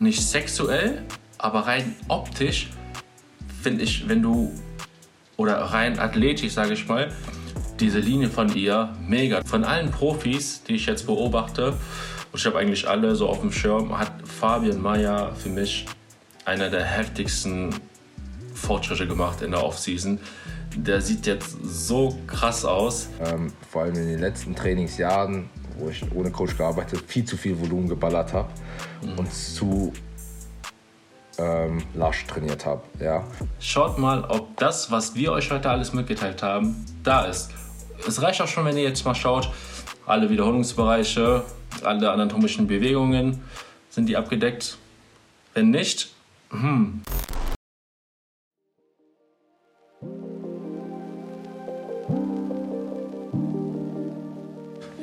nicht sexuell, aber rein optisch finde ich, wenn du, oder rein athletisch, sage ich mal, diese Linie von ihr mega. Von allen Profis, die ich jetzt beobachte, und ich habe eigentlich alle so auf dem Schirm, hat Fabian Mayer für mich einer der heftigsten Fortschritte gemacht in der Offseason. Der sieht jetzt so krass aus. Ähm, vor allem in den letzten Trainingsjahren, wo ich ohne Coach gearbeitet viel zu viel Volumen geballert habe mhm. und zu ähm, lasch trainiert habe. Ja. Schaut mal, ob das, was wir euch heute alles mitgeteilt haben, da ist. Es reicht auch schon, wenn ihr jetzt mal schaut, alle Wiederholungsbereiche, alle anatomischen Bewegungen, sind die abgedeckt? Wenn nicht, hm.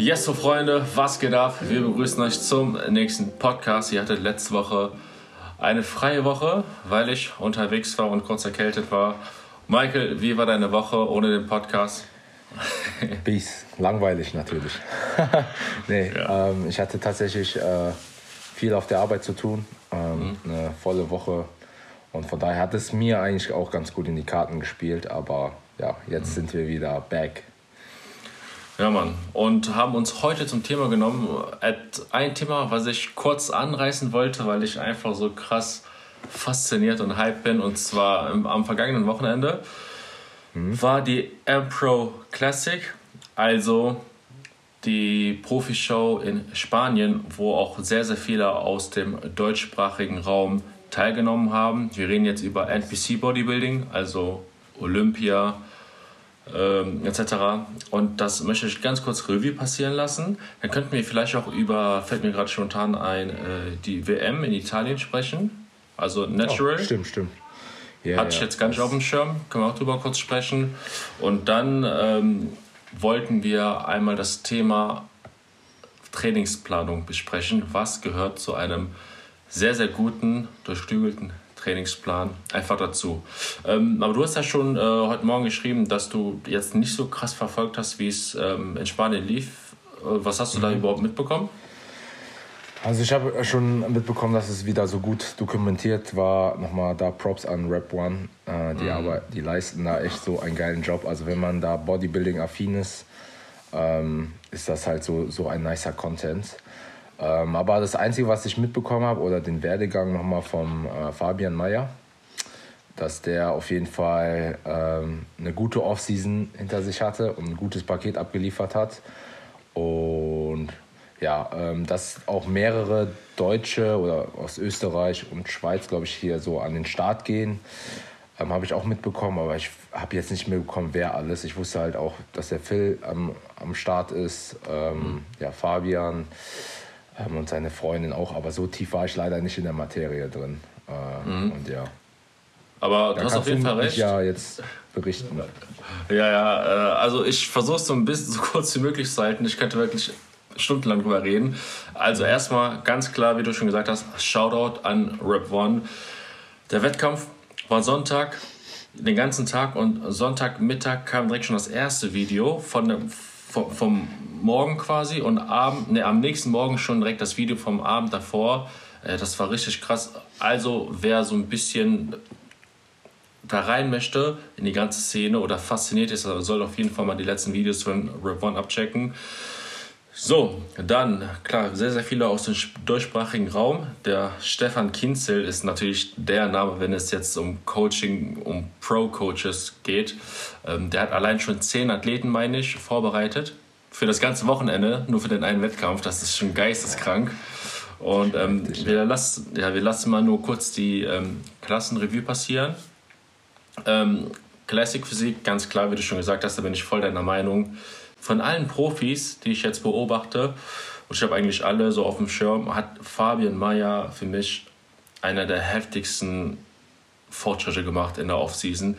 Yes, so Freunde, was geht ab? Wir begrüßen euch zum nächsten Podcast. Ihr hattet letzte Woche eine freie Woche, weil ich unterwegs war und kurz erkältet war. Michael, wie war deine Woche ohne den Podcast? Bis langweilig natürlich. nee, ja. ähm, ich hatte tatsächlich äh, viel auf der Arbeit zu tun, ähm, mhm. eine volle Woche und von daher hat es mir eigentlich auch ganz gut in die Karten gespielt, aber ja, jetzt mhm. sind wir wieder back. Ja, Mann. Und haben uns heute zum Thema genommen. Ein Thema, was ich kurz anreißen wollte, weil ich einfach so krass fasziniert und hype bin. Und zwar am vergangenen Wochenende mhm. war die M-Pro Classic, also die Profishow in Spanien, wo auch sehr, sehr viele aus dem deutschsprachigen Raum teilgenommen haben. Wir reden jetzt über NPC Bodybuilding, also Olympia ähm, etc. Und das möchte ich ganz kurz Revue passieren lassen. Dann könnten wir vielleicht auch über, fällt mir gerade spontan ein, äh, die WM in Italien sprechen. Also Natural. Oh, stimmt, stimmt. Ja, Hatte ja. ich jetzt gar nicht auf dem Schirm, können wir auch drüber kurz sprechen. Und dann ähm, wollten wir einmal das Thema Trainingsplanung besprechen. Was gehört zu einem sehr, sehr guten, durchstügelten Trainingsplan einfach dazu. Ähm, aber du hast ja schon äh, heute Morgen geschrieben, dass du jetzt nicht so krass verfolgt hast, wie es ähm, in Spanien lief. Äh, was hast du mhm. da überhaupt mitbekommen? Also ich habe schon mitbekommen, dass es wieder so gut dokumentiert war. Nochmal da Props an Rap One. Äh, die, mhm. aber, die leisten da echt so einen geilen Job. Also wenn man da Bodybuilding-affin ist, ähm, ist das halt so, so ein nicer Content. Ähm, aber das Einzige, was ich mitbekommen habe, oder den Werdegang nochmal vom äh, Fabian Mayer, dass der auf jeden Fall ähm, eine gute Offseason hinter sich hatte und ein gutes Paket abgeliefert hat. Und ja, ähm, dass auch mehrere Deutsche oder aus Österreich und Schweiz, glaube ich, hier so an den Start gehen, ähm, habe ich auch mitbekommen, aber ich habe jetzt nicht mehr bekommen, wer alles. Ich wusste halt auch, dass der Phil am, am Start ist, ähm, mhm. ja, Fabian und seine Freundin auch, aber so tief war ich leider nicht in der Materie drin. Äh, mhm. Und ja. Aber du hast auf jeden Fall recht. Ja, jetzt berichten. Ja, ja, äh, also ich versuche es so ein bisschen so kurz wie möglich zu halten. Ich könnte wirklich stundenlang drüber reden. Also erstmal ganz klar, wie du schon gesagt hast, Shoutout an Rap One. Der Wettkampf war Sonntag, den ganzen Tag und Sonntagmittag kam direkt schon das erste Video von dem, vom, vom Morgen quasi und Abend, ne, am nächsten Morgen schon direkt das Video vom Abend davor. Äh, das war richtig krass. Also wer so ein bisschen da rein möchte in die ganze Szene oder fasziniert ist, soll auf jeden Fall mal die letzten Videos von Rev One abchecken. So, dann, klar, sehr, sehr viele aus dem deutschsprachigen Raum. Der Stefan Kinzel ist natürlich der Name, wenn es jetzt um Coaching, um Pro-Coaches geht. Ähm, der hat allein schon zehn Athleten, meine ich, vorbereitet. Für das ganze Wochenende, nur für den einen Wettkampf. Das ist schon geisteskrank. Und ähm, wir, lassen, ja, wir lassen mal nur kurz die ähm, Klassenrevue passieren. Ähm, Classic Physik, ganz klar, wie du schon gesagt hast, da bin ich voll deiner Meinung von allen Profis, die ich jetzt beobachte, und ich habe eigentlich alle so auf dem Schirm, hat Fabian Mayer für mich einer der heftigsten Fortschritte gemacht in der Offseason.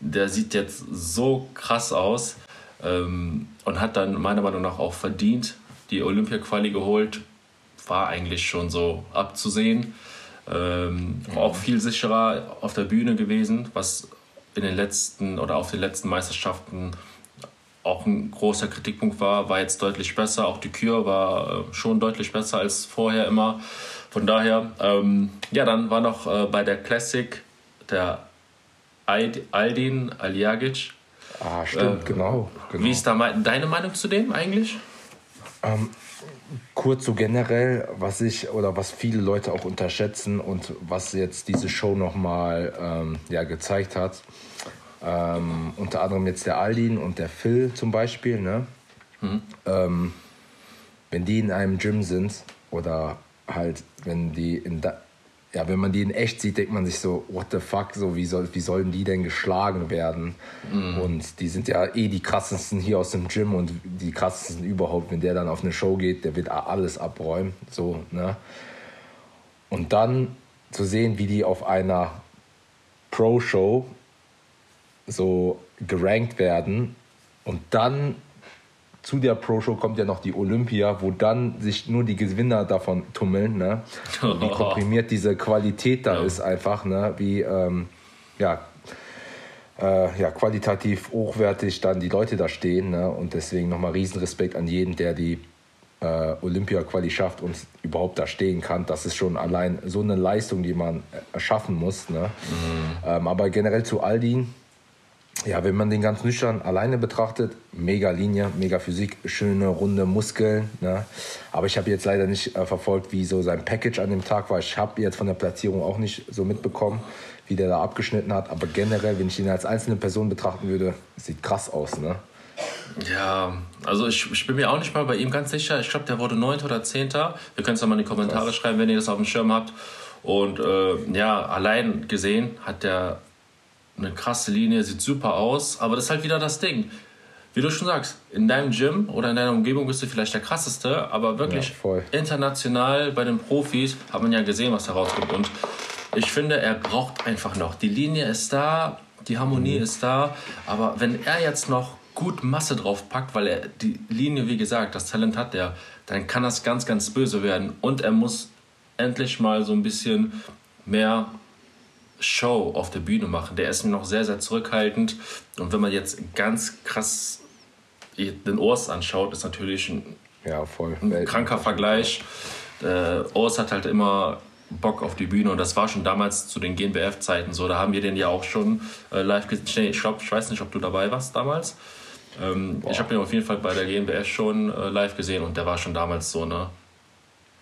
Der sieht jetzt so krass aus ähm, und hat dann meiner Meinung nach auch verdient die Olympia-Quali geholt. War eigentlich schon so abzusehen. Ähm, mhm. Auch viel sicherer auf der Bühne gewesen, was in den letzten oder auf den letzten Meisterschaften auch ein großer Kritikpunkt war, war jetzt deutlich besser. Auch die Kür war äh, schon deutlich besser als vorher immer. Von daher, ähm, ja, dann war noch äh, bei der Classic der Aldin Aljagic. Ah, stimmt, äh, genau, genau, Wie ist da deine Meinung zu dem eigentlich? Ähm, kurz so generell, was ich oder was viele Leute auch unterschätzen und was jetzt diese Show nochmal ähm, ja, gezeigt hat. Ähm, unter anderem jetzt der Aldin und der Phil zum Beispiel. Ne? Mhm. Ähm, wenn die in einem Gym sind oder halt, wenn die in da, ja, wenn man die in echt sieht, denkt man sich so, what the fuck, so wie, soll, wie sollen die denn geschlagen werden? Mhm. Und die sind ja eh die krassesten hier aus dem Gym und die krassesten überhaupt. Wenn der dann auf eine Show geht, der wird alles abräumen. So, ne? Und dann zu sehen, wie die auf einer Pro-Show so gerankt werden und dann zu der Pro-Show kommt ja noch die Olympia, wo dann sich nur die Gewinner davon tummeln. Ne? wie komprimiert diese Qualität da ja. ist einfach, ne? wie ähm, ja, äh, ja, qualitativ hochwertig dann die Leute da stehen. Ne? Und deswegen nochmal Riesenrespekt an jeden, der die äh, Olympia-Quali schafft und überhaupt da stehen kann. Das ist schon allein so eine Leistung, die man erschaffen muss. Ne? Mhm. Ähm, aber generell zu Aldin ja, wenn man den ganz nüchtern alleine betrachtet, mega Linie, mega Physik, schöne runde Muskeln. Ne? Aber ich habe jetzt leider nicht äh, verfolgt, wie so sein Package an dem Tag war. Ich habe jetzt von der Platzierung auch nicht so mitbekommen, wie der da abgeschnitten hat. Aber generell, wenn ich ihn als einzelne Person betrachten würde, sieht krass aus. Ne? Ja, also ich, ich bin mir auch nicht mal bei ihm ganz sicher. Ich glaube, der wurde 9. oder 10. Wir können es ja mal in die Kommentare krass. schreiben, wenn ihr das auf dem Schirm habt. Und äh, ja, allein gesehen hat der eine krasse Linie, sieht super aus, aber das ist halt wieder das Ding. Wie du schon sagst, in deinem Gym oder in deiner Umgebung bist du vielleicht der krasseste, aber wirklich ja, international bei den Profis hat man ja gesehen, was da rauskommt. Und ich finde, er braucht einfach noch. Die Linie ist da, die Harmonie mhm. ist da, aber wenn er jetzt noch gut Masse drauf packt, weil er die Linie, wie gesagt, das Talent hat er, dann kann das ganz, ganz böse werden. Und er muss endlich mal so ein bisschen mehr Show auf der Bühne machen. Der ist noch sehr, sehr zurückhaltend. Und wenn man jetzt ganz krass den Urs anschaut, ist natürlich ein, ja, ein kranker Vergleich. Der Urs hat halt immer Bock auf die Bühne und das war schon damals zu den GNBF-Zeiten so. Da haben wir den ja auch schon äh, live gesehen. Ich glaube, ich weiß nicht, ob du dabei warst damals. Ähm, ich habe ihn auf jeden Fall bei der GNBF schon äh, live gesehen und der war schon damals so, ne?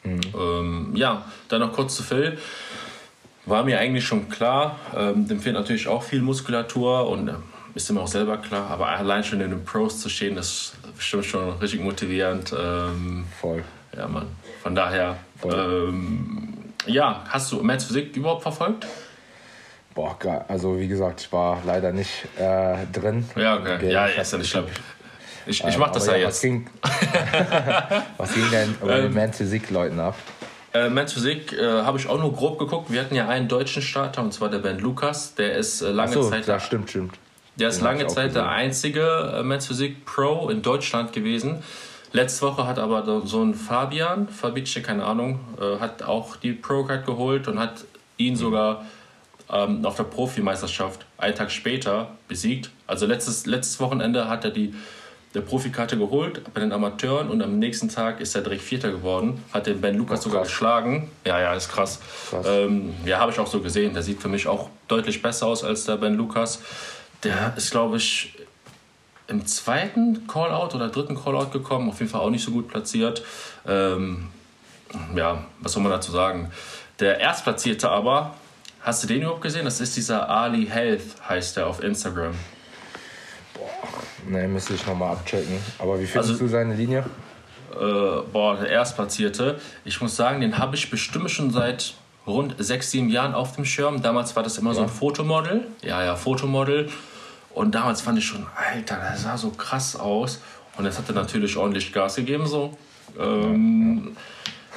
Mhm. Ähm, ja, dann noch kurz zu Phil war mir eigentlich schon klar. Ähm, dem fehlt natürlich auch viel Muskulatur und äh, ist ihm auch selber klar. Aber allein schon in den Pros zu stehen, ist bestimmt schon richtig motivierend. Ähm, Voll. Ja, Mann. Von daher, ähm, ja, hast du Mans Physik überhaupt verfolgt? Boah, also wie gesagt, ich war leider nicht äh, drin. Ja, okay. okay. Ja, ist ja nicht schlimm. Ich, ich mach das ja, ja, jetzt. Was ging, was ging denn bei den ähm, Mans Physik-Leuten ab? Äh, Men's Physik äh, habe ich auch nur grob geguckt. Wir hatten ja einen deutschen Starter und zwar der Ben Lukas. Der ist äh, lange so, Zeit. Ja, stimmt, stimmt. Der ist Den lange Zeit der einzige äh, Men's Physik Pro in Deutschland gewesen. Letzte Woche hat aber so ein Fabian, Fabice, keine Ahnung, äh, hat auch die Pro-Card geholt und hat ihn mhm. sogar ähm, auf der Profimeisterschaft einen Tag später besiegt. Also letztes, letztes Wochenende hat er die der Profikarte geholt bei den Amateuren und am nächsten Tag ist er direkt Vierter geworden. Hat den Ben Lukas oh, sogar geschlagen. Ja, ja, ist krass. krass. Ähm, ja, habe ich auch so gesehen. Der sieht für mich auch deutlich besser aus als der Ben Lukas. Der ist, glaube ich, im zweiten Callout oder dritten Callout gekommen. Auf jeden Fall auch nicht so gut platziert. Ähm, ja, was soll man dazu sagen? Der Erstplatzierte aber, hast du den überhaupt gesehen? Das ist dieser Ali Health, heißt der auf Instagram. Ne, müsste ich nochmal abchecken. Aber wie findest also, du seine Linie? Äh, boah, der Erstplatzierte. Ich muss sagen, den habe ich bestimmt schon seit rund sechs, sieben Jahren auf dem Schirm. Damals war das immer ja. so ein Fotomodel. Ja, ja, Fotomodel. Und damals fand ich schon, Alter, der sah so krass aus. Und jetzt hat er natürlich ordentlich Gas gegeben, so. Ähm, ja, ja.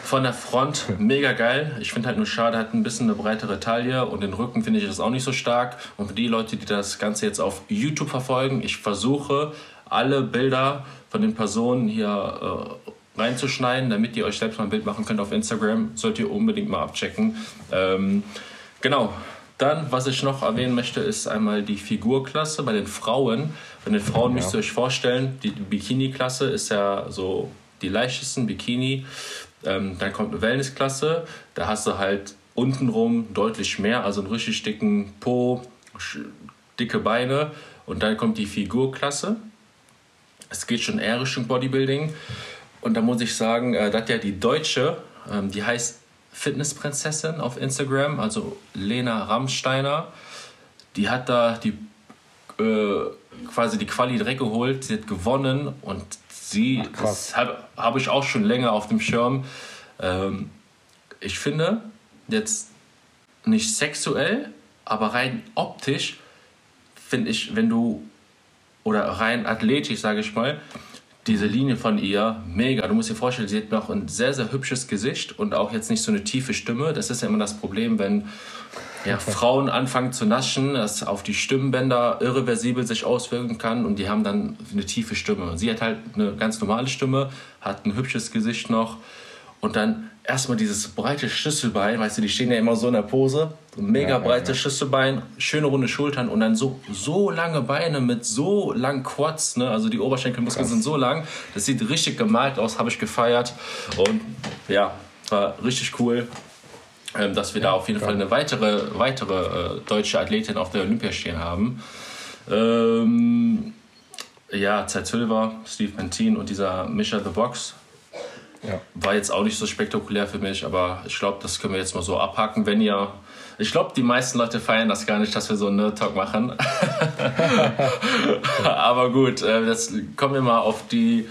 Von der Front mega geil. Ich finde halt nur schade, hat ein bisschen eine breitere Taille und den Rücken finde ich das auch nicht so stark. Und für die Leute, die das Ganze jetzt auf YouTube verfolgen, ich versuche alle Bilder von den Personen hier äh, reinzuschneiden, damit ihr euch selbst mal ein Bild machen könnt auf Instagram. Sollt ihr unbedingt mal abchecken. Ähm, genau, Dann, was ich noch erwähnen möchte, ist einmal die Figurklasse bei den Frauen. Bei den Frauen ja. müsst ihr euch vorstellen, die Bikini-Klasse ist ja so die leichtesten Bikini. Ähm, dann kommt eine Wellness-Klasse, da hast du halt untenrum deutlich mehr, also einen richtig dicken Po, dicke Beine. Und dann kommt die Figurklasse. Es geht schon eher Richtung Bodybuilding. Und da muss ich sagen, äh, dass ja die Deutsche, ähm, die heißt Fitnessprinzessin auf Instagram, also Lena Rammsteiner, die hat da die äh, quasi die Quali direkt geholt, sie hat gewonnen und sie habe hab ich auch schon länger auf dem Schirm. Ähm, ich finde jetzt nicht sexuell, aber rein optisch finde ich, wenn du oder rein athletisch, sage ich mal, diese Linie von ihr mega. Du musst dir vorstellen, sie hat noch ein sehr, sehr hübsches Gesicht und auch jetzt nicht so eine tiefe Stimme. Das ist ja immer das Problem, wenn ja, Frauen anfangen zu naschen, das auf die Stimmbänder irreversibel sich auswirken kann und die haben dann eine tiefe Stimme. Sie hat halt eine ganz normale Stimme, hat ein hübsches Gesicht noch und dann erstmal dieses breite Schlüsselbein, weißt du, die stehen ja immer so in der Pose, mega ja, breites ja. Schlüsselbein, schöne runde Schultern und dann so, so lange Beine mit so langen Quads, ne? also die Oberschenkelmuskeln Krass. sind so lang, das sieht richtig gemalt aus, habe ich gefeiert und ja, war richtig cool, dass wir da auf jeden Fall eine weitere, weitere äh, deutsche Athletin auf der Olympia stehen haben. Ähm, ja, Zeit Silver, Steve Pentin und dieser Misha the Box ja. War jetzt auch nicht so spektakulär für mich, aber ich glaube, das können wir jetzt mal so abhaken. Wenn ihr. Ich glaube, die meisten Leute feiern das gar nicht, dass wir so einen Nerd-Talk machen. aber gut, äh, jetzt kommen wir mal auf die.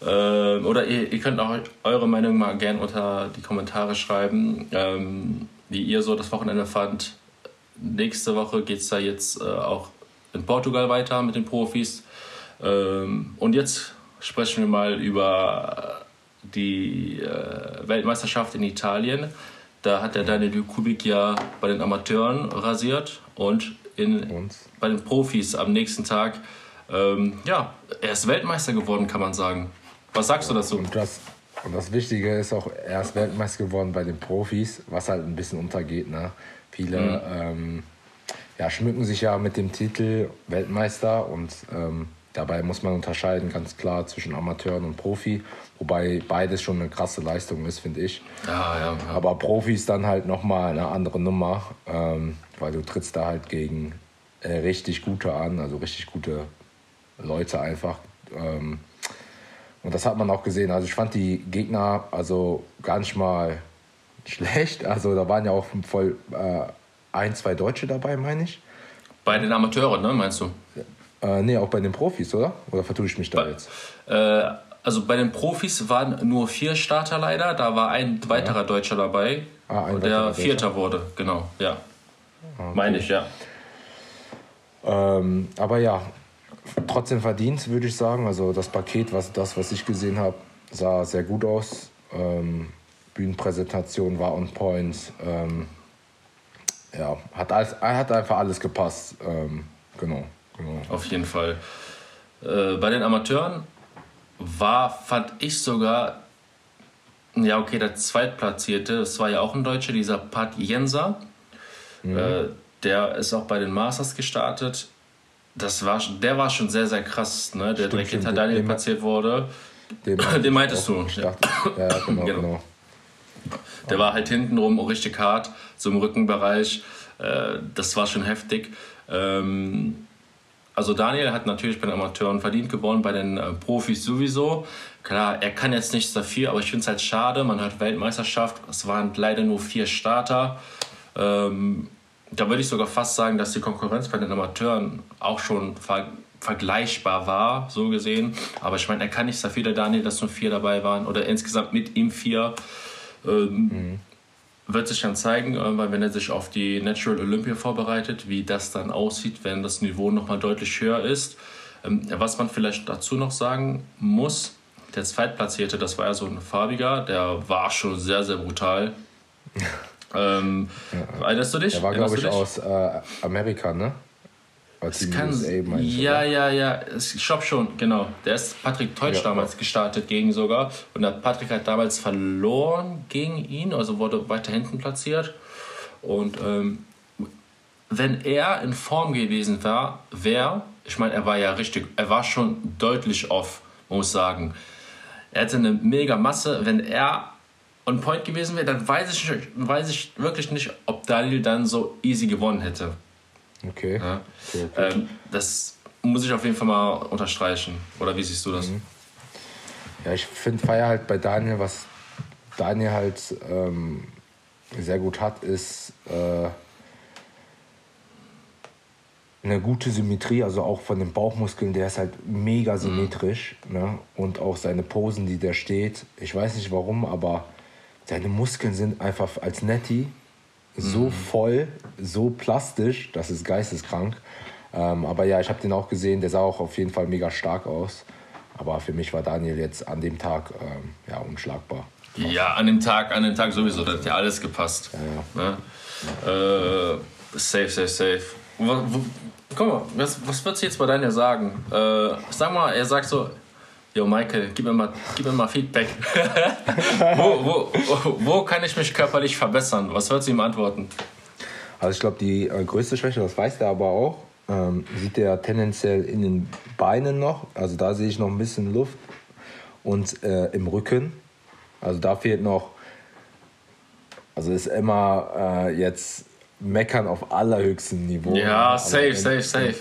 Äh, oder ihr, ihr, könnt auch eure Meinung mal gern unter die Kommentare schreiben, ähm, wie ihr so das Wochenende fand. Nächste Woche geht es da jetzt äh, auch in Portugal weiter mit den Profis. Ähm, und jetzt sprechen wir mal über die äh, Weltmeisterschaft in Italien. Da hat der Daniel Kubik ja bei den Amateuren rasiert und in, bei den Profis am nächsten Tag. Ähm, ja, er ist Weltmeister geworden, kann man sagen. Was sagst du dazu? Und das, und das Wichtige ist auch, er ist Weltmeister geworden bei den Profis, was halt ein bisschen untergeht. Ne? Viele mhm. ähm, ja, schmücken sich ja mit dem Titel Weltmeister und ähm, dabei muss man unterscheiden ganz klar zwischen Amateuren und Profi. Wobei beides schon eine krasse Leistung ist, finde ich. Ja, ja, ja. Aber Profi ist dann halt nochmal eine andere Nummer, ähm, weil du trittst da halt gegen äh, richtig gute an, also richtig gute Leute einfach. Ähm, und das hat man auch gesehen. Also ich fand die Gegner also gar nicht mal schlecht. Also da waren ja auch voll äh, ein, zwei Deutsche dabei, meine ich. Bei den Amateuren, ne, meinst du? Äh, nee, auch bei den Profis, oder? Oder vertue ich mich da bei, jetzt? Äh, also bei den Profis waren nur vier Starter leider. Da war ein weiterer ja. Deutscher dabei, ah, ein der Vierter wurde. Genau, ja. Ah, okay. Meine ich, ja. Ähm, aber ja, trotzdem verdient, würde ich sagen. Also das Paket, was, das, was ich gesehen habe, sah sehr gut aus. Ähm, Bühnenpräsentation war on point. Ähm, ja, hat, alles, hat einfach alles gepasst. Ähm, genau, genau. Auf jeden Fall. Äh, bei den Amateuren war, fand ich sogar, ja, okay, der Zweitplatzierte, das war ja auch ein Deutscher, dieser Pat Jenser. Mhm. Äh, der ist auch bei den Masters gestartet. Das war, der war schon sehr, sehr krass, ne? der direkt hinter Daniel platziert wurde. Den, den meintest du. Ja, ja genau, genau. genau. Der war halt hintenrum richtig hart, so im Rückenbereich. Äh, das war schon heftig. Ähm, also Daniel hat natürlich bei den Amateuren verdient gewonnen, bei den äh, Profis sowieso. Klar, er kann jetzt nichts dafür, aber ich finde es halt schade. Man hat Weltmeisterschaft, es waren leider nur vier Starter. Da würde ich sogar fast sagen, dass die Konkurrenz bei den Amateuren auch schon ver vergleichbar war, so gesehen. Aber ich meine, er kann nichts dafür, der Daniel, dass nur vier dabei waren oder insgesamt mit ihm vier. Ähm, mhm wird sich dann zeigen, äh, weil wenn er sich auf die Natural Olympia vorbereitet, wie das dann aussieht, wenn das Niveau nochmal deutlich höher ist. Ähm, was man vielleicht dazu noch sagen muss, der Zweitplatzierte, das war ja so ein farbiger, der war schon sehr, sehr brutal. ähm, ja. Erinnerst du dich? Der war, glaube ich, aus äh, Amerika, ne? Es kann, USA, ja, ja, ja, ich glaube schon, genau. Der ist Patrick Teutsch ja, damals gestartet gegen sogar. Und der Patrick hat damals verloren gegen ihn, also wurde weiter hinten platziert. Und ähm, wenn er in Form gewesen wäre, wäre, ich meine, er war ja richtig, er war schon deutlich off, muss ich sagen. Er hatte eine mega Masse. Wenn er on point gewesen wäre, dann weiß ich, weiß ich wirklich nicht, ob Daniel dann so easy gewonnen hätte. Okay. Ja. okay, okay. Ähm, das muss ich auf jeden Fall mal unterstreichen. Oder wie siehst du das? Mhm. Ja, ich finde Feier halt bei Daniel, was Daniel halt ähm, sehr gut hat, ist äh, eine gute Symmetrie, also auch von den Bauchmuskeln, der ist halt mega symmetrisch. Mhm. Ne? Und auch seine Posen, die der steht. Ich weiß nicht warum, aber seine Muskeln sind einfach als Netty so mhm. voll, so plastisch, das ist geisteskrank. Ähm, aber ja, ich habe den auch gesehen, der sah auch auf jeden Fall mega stark aus. Aber für mich war Daniel jetzt an dem Tag ähm, ja, unschlagbar. Ja, an dem Tag, an dem Tag sowieso, da hat ja alles gepasst. Ja, ja. Ne? Äh, safe, safe, safe. Guck mal, was, was würdest du jetzt bei Daniel sagen? Äh, sag mal, er sagt so, Yo, Michael, gib mir mal, gib mir mal Feedback. wo, wo, wo kann ich mich körperlich verbessern? Was würdest du ihm antworten? Also ich glaube, die äh, größte Schwäche, das weiß der aber auch, ähm, sieht er tendenziell in den Beinen noch. Also da sehe ich noch ein bisschen Luft. Und äh, im Rücken. Also da fehlt noch. Also ist immer äh, jetzt meckern auf allerhöchstem Niveau. Ja, safe, wenn, safe, safe.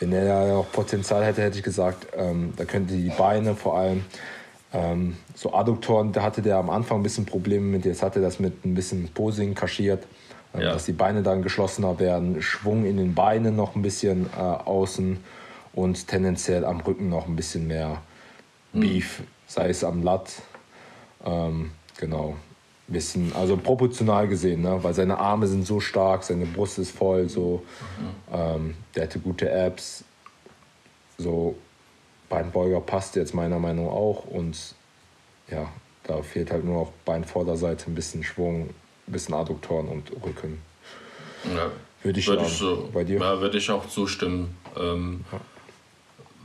Wenn er ja noch Potenzial hätte, hätte ich gesagt, ähm, da könnte die Beine vor allem. Ähm, so Adduktoren, da hatte der am Anfang ein bisschen Probleme mit, jetzt hat er das mit ein bisschen Posing kaschiert. Ähm, ja. dass die Beine dann geschlossener werden, Schwung in den Beinen noch ein bisschen äh, außen und tendenziell am Rücken noch ein bisschen mehr mhm. Beef, sei es am Latt. Ähm, genau. Bisschen, also proportional gesehen, ne? weil seine Arme sind so stark, seine Brust ist voll, so. Mhm. Ähm, der hatte gute Apps. So, Beinbeuger passt jetzt meiner Meinung nach auch und ja, da fehlt halt nur auf Beinvorderseite ein bisschen Schwung, ein bisschen Adduktoren und Rücken. Ja. Würde ich, würde ich so, bei dir? Ja, würde ich auch zustimmen. Ähm, ja.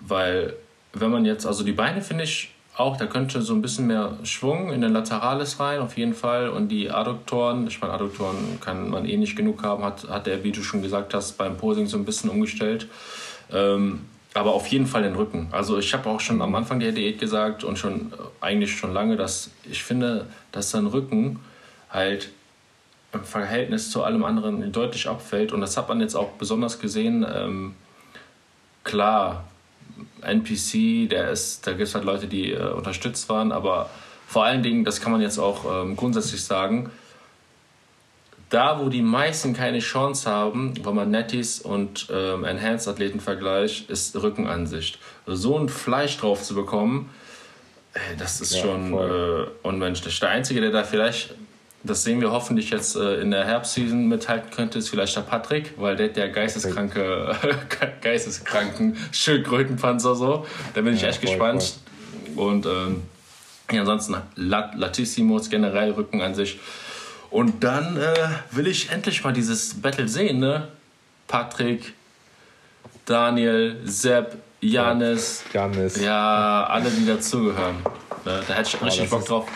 Weil, wenn man jetzt, also die Beine finde ich auch, da könnte so ein bisschen mehr Schwung in den Lateralis rein, auf jeden Fall. Und die Adduktoren, ich meine, Adduktoren kann man eh nicht genug haben, hat, hat der, wie du schon gesagt hast, beim Posing so ein bisschen umgestellt. Ähm, aber auf jeden Fall den Rücken. Also ich habe auch schon am Anfang der Diät gesagt und schon eigentlich schon lange, dass ich finde, dass sein Rücken halt im Verhältnis zu allem anderen deutlich abfällt. Und das hat man jetzt auch besonders gesehen. Ähm, klar, NPC, der ist, da gibt es halt Leute, die äh, unterstützt waren, aber vor allen Dingen, das kann man jetzt auch ähm, grundsätzlich sagen, da, wo die meisten keine Chance haben, wenn man Netties und ähm, Enhanced-Athleten vergleicht, ist Rückenansicht. Also so ein Fleisch drauf zu bekommen, ey, das ist ja, schon äh, unmenschlich. Der Einzige, der da vielleicht das sehen wir hoffentlich jetzt äh, in der Herbstseason mithalten könnte, ist vielleicht der Patrick, weil der der geisteskranke, geisteskranken Schildkrötenpanzer so. Da bin ich ja, echt voll, gespannt. Voll. Und ähm, ja, ansonsten Lat Latissimos, generell Rücken an sich. Und dann äh, will ich endlich mal dieses Battle sehen, ne? Patrick, Daniel, Sepp, Janis. Janis. Ja, alle, die dazugehören. Ne? Da hätte ich richtig Bock drauf.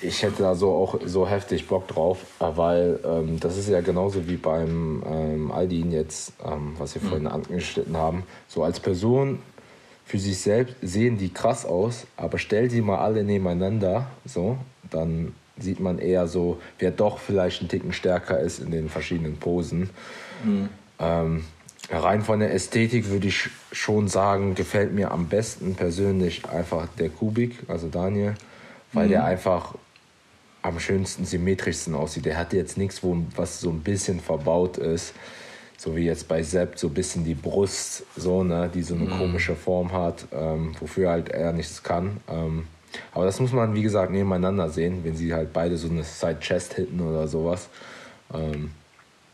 Ich hätte da so auch so heftig Bock drauf, weil ähm, das ist ja genauso wie beim ähm, Aldin jetzt, ähm, was wir mhm. vorhin angeschnitten haben. So als Person für sich selbst sehen die krass aus, aber stell sie mal alle nebeneinander, so, dann sieht man eher so, wer doch vielleicht ein Ticken stärker ist in den verschiedenen Posen. Mhm. Ähm, rein von der Ästhetik würde ich schon sagen, gefällt mir am besten persönlich einfach der Kubik, also Daniel weil mhm. der einfach am schönsten, symmetrischsten aussieht. Der hat jetzt nichts, wo, was so ein bisschen verbaut ist. So wie jetzt bei Sepp, so ein bisschen die Brust, so, ne, die so eine mhm. komische Form hat, ähm, wofür halt er nichts kann. Ähm, aber das muss man, wie gesagt, nebeneinander sehen, wenn sie halt beide so eine Side-Chest hitten oder sowas. Ähm,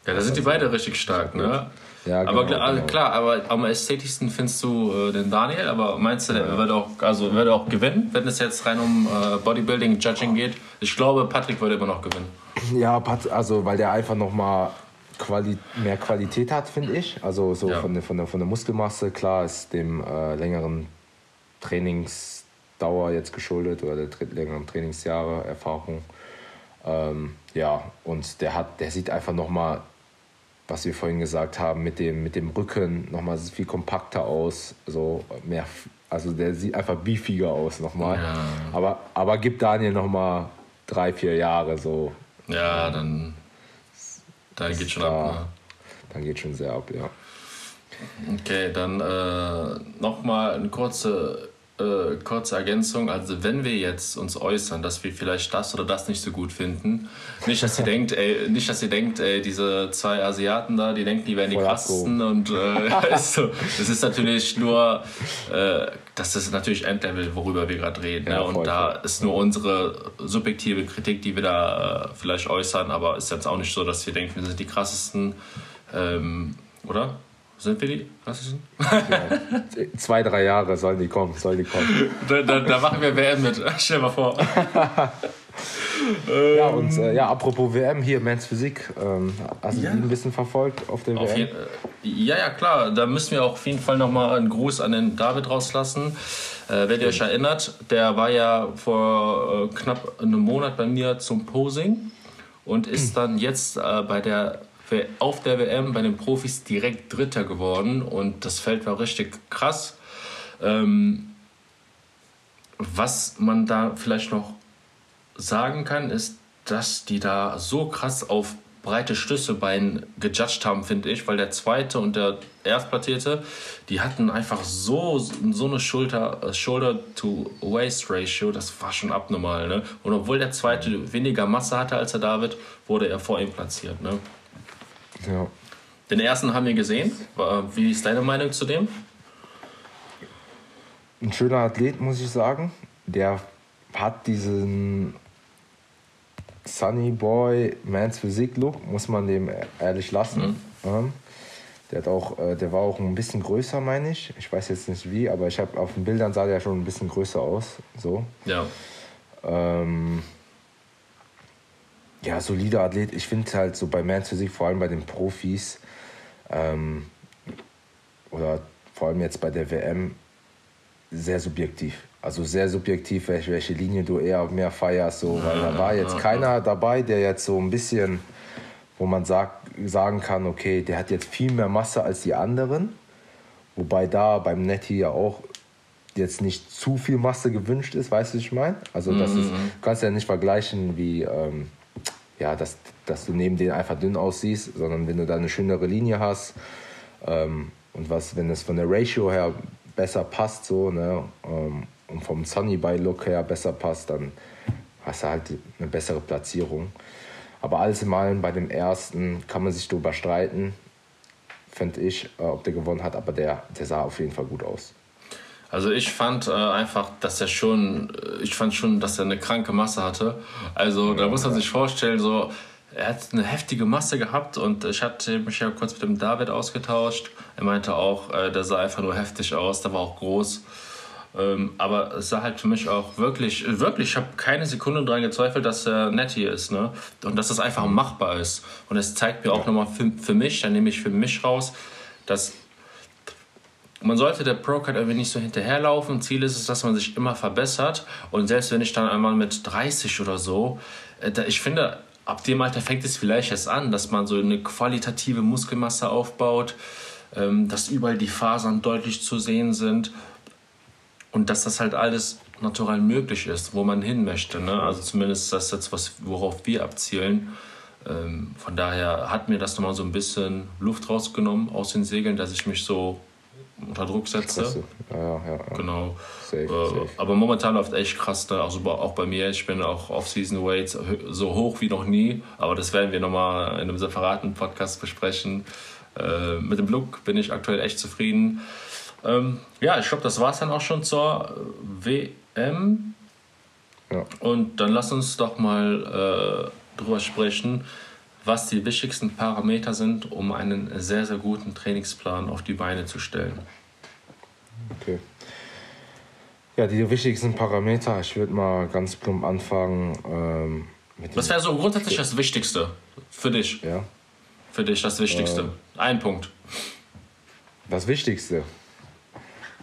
ja, da sind die beide richtig stark, ne? Ja, genau, aber klar, genau. klar, aber am ästhetischsten findest du äh, den Daniel, aber meinst du, der ja. würde auch, also würde auch gewinnen, wenn es jetzt rein um äh, Bodybuilding, Judging geht? Ich glaube, Patrick würde immer noch gewinnen. Ja, also weil der einfach nochmal Quali mehr Qualität hat, finde ich. Also so ja. von, der, von, der, von der Muskelmasse, klar ist dem äh, längeren Trainingsdauer jetzt geschuldet oder der längeren Trainingsjahre, Erfahrung. Ähm, ja, und der hat, der sieht einfach nochmal was wir vorhin gesagt haben, mit dem, mit dem Rücken nochmal viel kompakter aus, so mehr, also der sieht einfach beefiger aus nochmal. Ja. Aber, aber gibt Daniel nochmal drei, vier Jahre so. Ja, dann, dann geht schon da, ab. Ne? Dann geht schon sehr ab, ja. Okay, dann äh, nochmal eine kurze, äh, kurze Ergänzung. Also wenn wir jetzt uns äußern, dass wir vielleicht das oder das nicht so gut finden, nicht, dass ihr denkt, ey, nicht, dass ihr denkt, ey, diese zwei Asiaten da, die denken, die wären die krassesten und äh, ist so. das ist natürlich nur, äh, das ist natürlich Endlevel, worüber wir gerade reden. Ja, ne? Und voll, da voll. ist nur unsere subjektive Kritik, die wir da äh, vielleicht äußern, aber ist jetzt auch nicht so, dass wir denken, wir sind die krassesten. Ähm, oder? Sind wir die krassesten? Zwei, drei Jahre sollen die kommen, sollen die kommen. Da, da, da machen wir WM mit. Stell dir mal vor. Ja, und äh, ja, apropos WM hier, Men's Physik, ähm, hast du die ein bisschen verfolgt auf der Auf WM? jeden, äh, ja, ja, klar. Da müssen wir auch auf jeden Fall nochmal einen Gruß an den David rauslassen. Äh, wenn ihr euch erinnert, der war ja vor äh, knapp einem Monat bei mir zum Posing und ist dann jetzt äh, bei der, auf der WM bei den Profis direkt Dritter geworden. Und das Feld war richtig krass. Ähm, was man da vielleicht noch sagen kann, ist, dass die da so krass auf breite Schlüsselbein gejudged haben, finde ich, weil der zweite und der erstplatzierte, die hatten einfach so, so eine Schulter, äh, Shoulder-to-Waist-Ratio, das war schon abnormal. Ne? Und obwohl der zweite weniger Masse hatte als der David, wurde er vor ihm platziert. Ne? Ja. Den ersten haben wir gesehen. Wie ist deine Meinung zu dem? Ein schöner Athlet, muss ich sagen. Der hat diesen Sunny Boy Mans Physik Look, muss man dem ehrlich lassen. Ähm, der, hat auch, äh, der war auch ein bisschen größer, meine ich. Ich weiß jetzt nicht wie, aber ich habe auf den Bildern sah der schon ein bisschen größer aus. So. Ja. Ähm, ja, solider Athlet. Ich finde halt so bei Mans Physik, vor allem bei den Profis, ähm, oder vor allem jetzt bei der WM, sehr subjektiv. Also sehr subjektiv, welche, welche Linie du eher mehr feierst. So, weil da war jetzt keiner dabei, der jetzt so ein bisschen, wo man sagt, sagen kann, okay, der hat jetzt viel mehr Masse als die anderen. Wobei da beim Netty ja auch jetzt nicht zu viel Masse gewünscht ist, weißt du, was ich meine? Also das ist, du kannst ja nicht vergleichen wie, ähm, ja, dass, dass du neben denen einfach dünn aussiehst, sondern wenn du da eine schönere Linie hast ähm, und was, wenn es von der Ratio her besser passt, so, ne, ähm, und vom Sunny by Look her besser passt, dann hast du halt eine bessere Platzierung. Aber alles in allem bei dem ersten kann man sich darüber streiten, finde ich, äh, ob der gewonnen hat, aber der, der sah auf jeden Fall gut aus. Also ich fand äh, einfach, dass er schon, äh, ich fand schon, dass er eine kranke Masse hatte. Also da muss man sich vorstellen, so er hat eine heftige Masse gehabt und ich hatte mich ja kurz mit dem David ausgetauscht. Er meinte auch, äh, der sah einfach nur heftig aus, der war auch groß. Ähm, aber es sah halt für mich auch wirklich, wirklich, ich habe keine Sekunde daran gezweifelt, dass er Netty ist, ne? Und dass das einfach machbar ist. Und es zeigt mir auch nochmal für, für mich, dann nehme ich für mich raus, dass man sollte der Pro-Card irgendwie nicht so hinterherlaufen. Ziel ist es, dass man sich immer verbessert. Und selbst wenn ich dann einmal mit 30 oder so, äh, ich finde, ab dem Alter fängt es vielleicht erst an, dass man so eine qualitative Muskelmasse aufbaut, ähm, dass überall die Fasern deutlich zu sehen sind und dass das halt alles natural möglich ist, wo man hin möchte. Ne? Also zumindest das jetzt was, worauf wir abzielen. Ähm, von daher hat mir das nochmal so ein bisschen Luft rausgenommen aus den Segeln, dass ich mich so unter Druck setze. Ja, ja, ja. Genau. Safe, Äh, safe. aber momentan läuft echt krass, ne? also auch bei mir. Ich bin auch Off-Season Weights so hoch wie noch nie. Aber das werden wir nochmal in einem separaten Podcast besprechen. Äh, mit dem Look bin ich aktuell echt zufrieden. Ähm, ja, ich glaube, das war es dann auch schon zur WM. Ja. Und dann lass uns doch mal äh, drüber sprechen, was die wichtigsten Parameter sind, um einen sehr, sehr guten Trainingsplan auf die Beine zu stellen. Okay. Ja, die wichtigsten Parameter, ich würde mal ganz plump anfangen ähm, mit Was wäre so grundsätzlich das Wichtigste für dich? ja, Für dich das Wichtigste. Ein Punkt. das Wichtigste.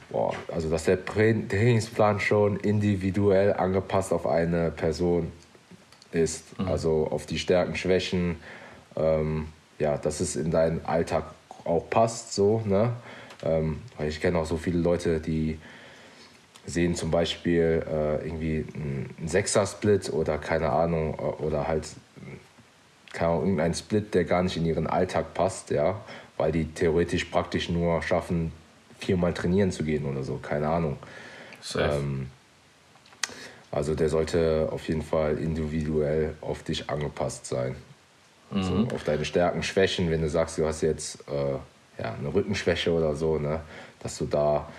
Boah, also dass der Tra- Trainingsplan schon individuell angepasst auf eine Person ist. Also auf die Stärken, Schwächen, ähm, ja, dass es in deinen Alltag auch passt, so, ne? Ähm, weil ich kenne auch so viele Leute, die sehen zum Beispiel äh, irgendwie einen Sechser-Split oder keine Ahnung, oder halt keine Ahnung, irgendeinen Split, der gar nicht in ihren Alltag passt, ja, weil die theoretisch praktisch nur schaffen, viermal trainieren zu gehen oder so, keine Ahnung. Ähm, also der sollte auf jeden Fall individuell auf dich angepasst sein. Mhm. So, auf deine Stärken, Schwächen, wenn du sagst, du hast jetzt äh, ja, eine Rückenschwäche oder so, ne, dass du da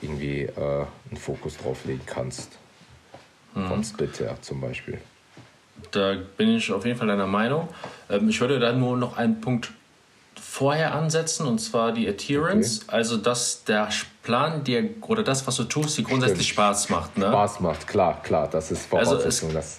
irgendwie äh, einen Fokus drauf legen kannst. Mhm. Vom Split her zum Beispiel. Da bin ich auf jeden Fall deiner Meinung. Ähm, ich würde da nur noch einen Punkt vorher ansetzen und zwar die Adherence, okay. also dass der Plan dir oder das, was du tust, dir grundsätzlich Stimmt. Spaß macht. Ne? Spaß macht, klar, klar, das ist Voraussetzung. Also es,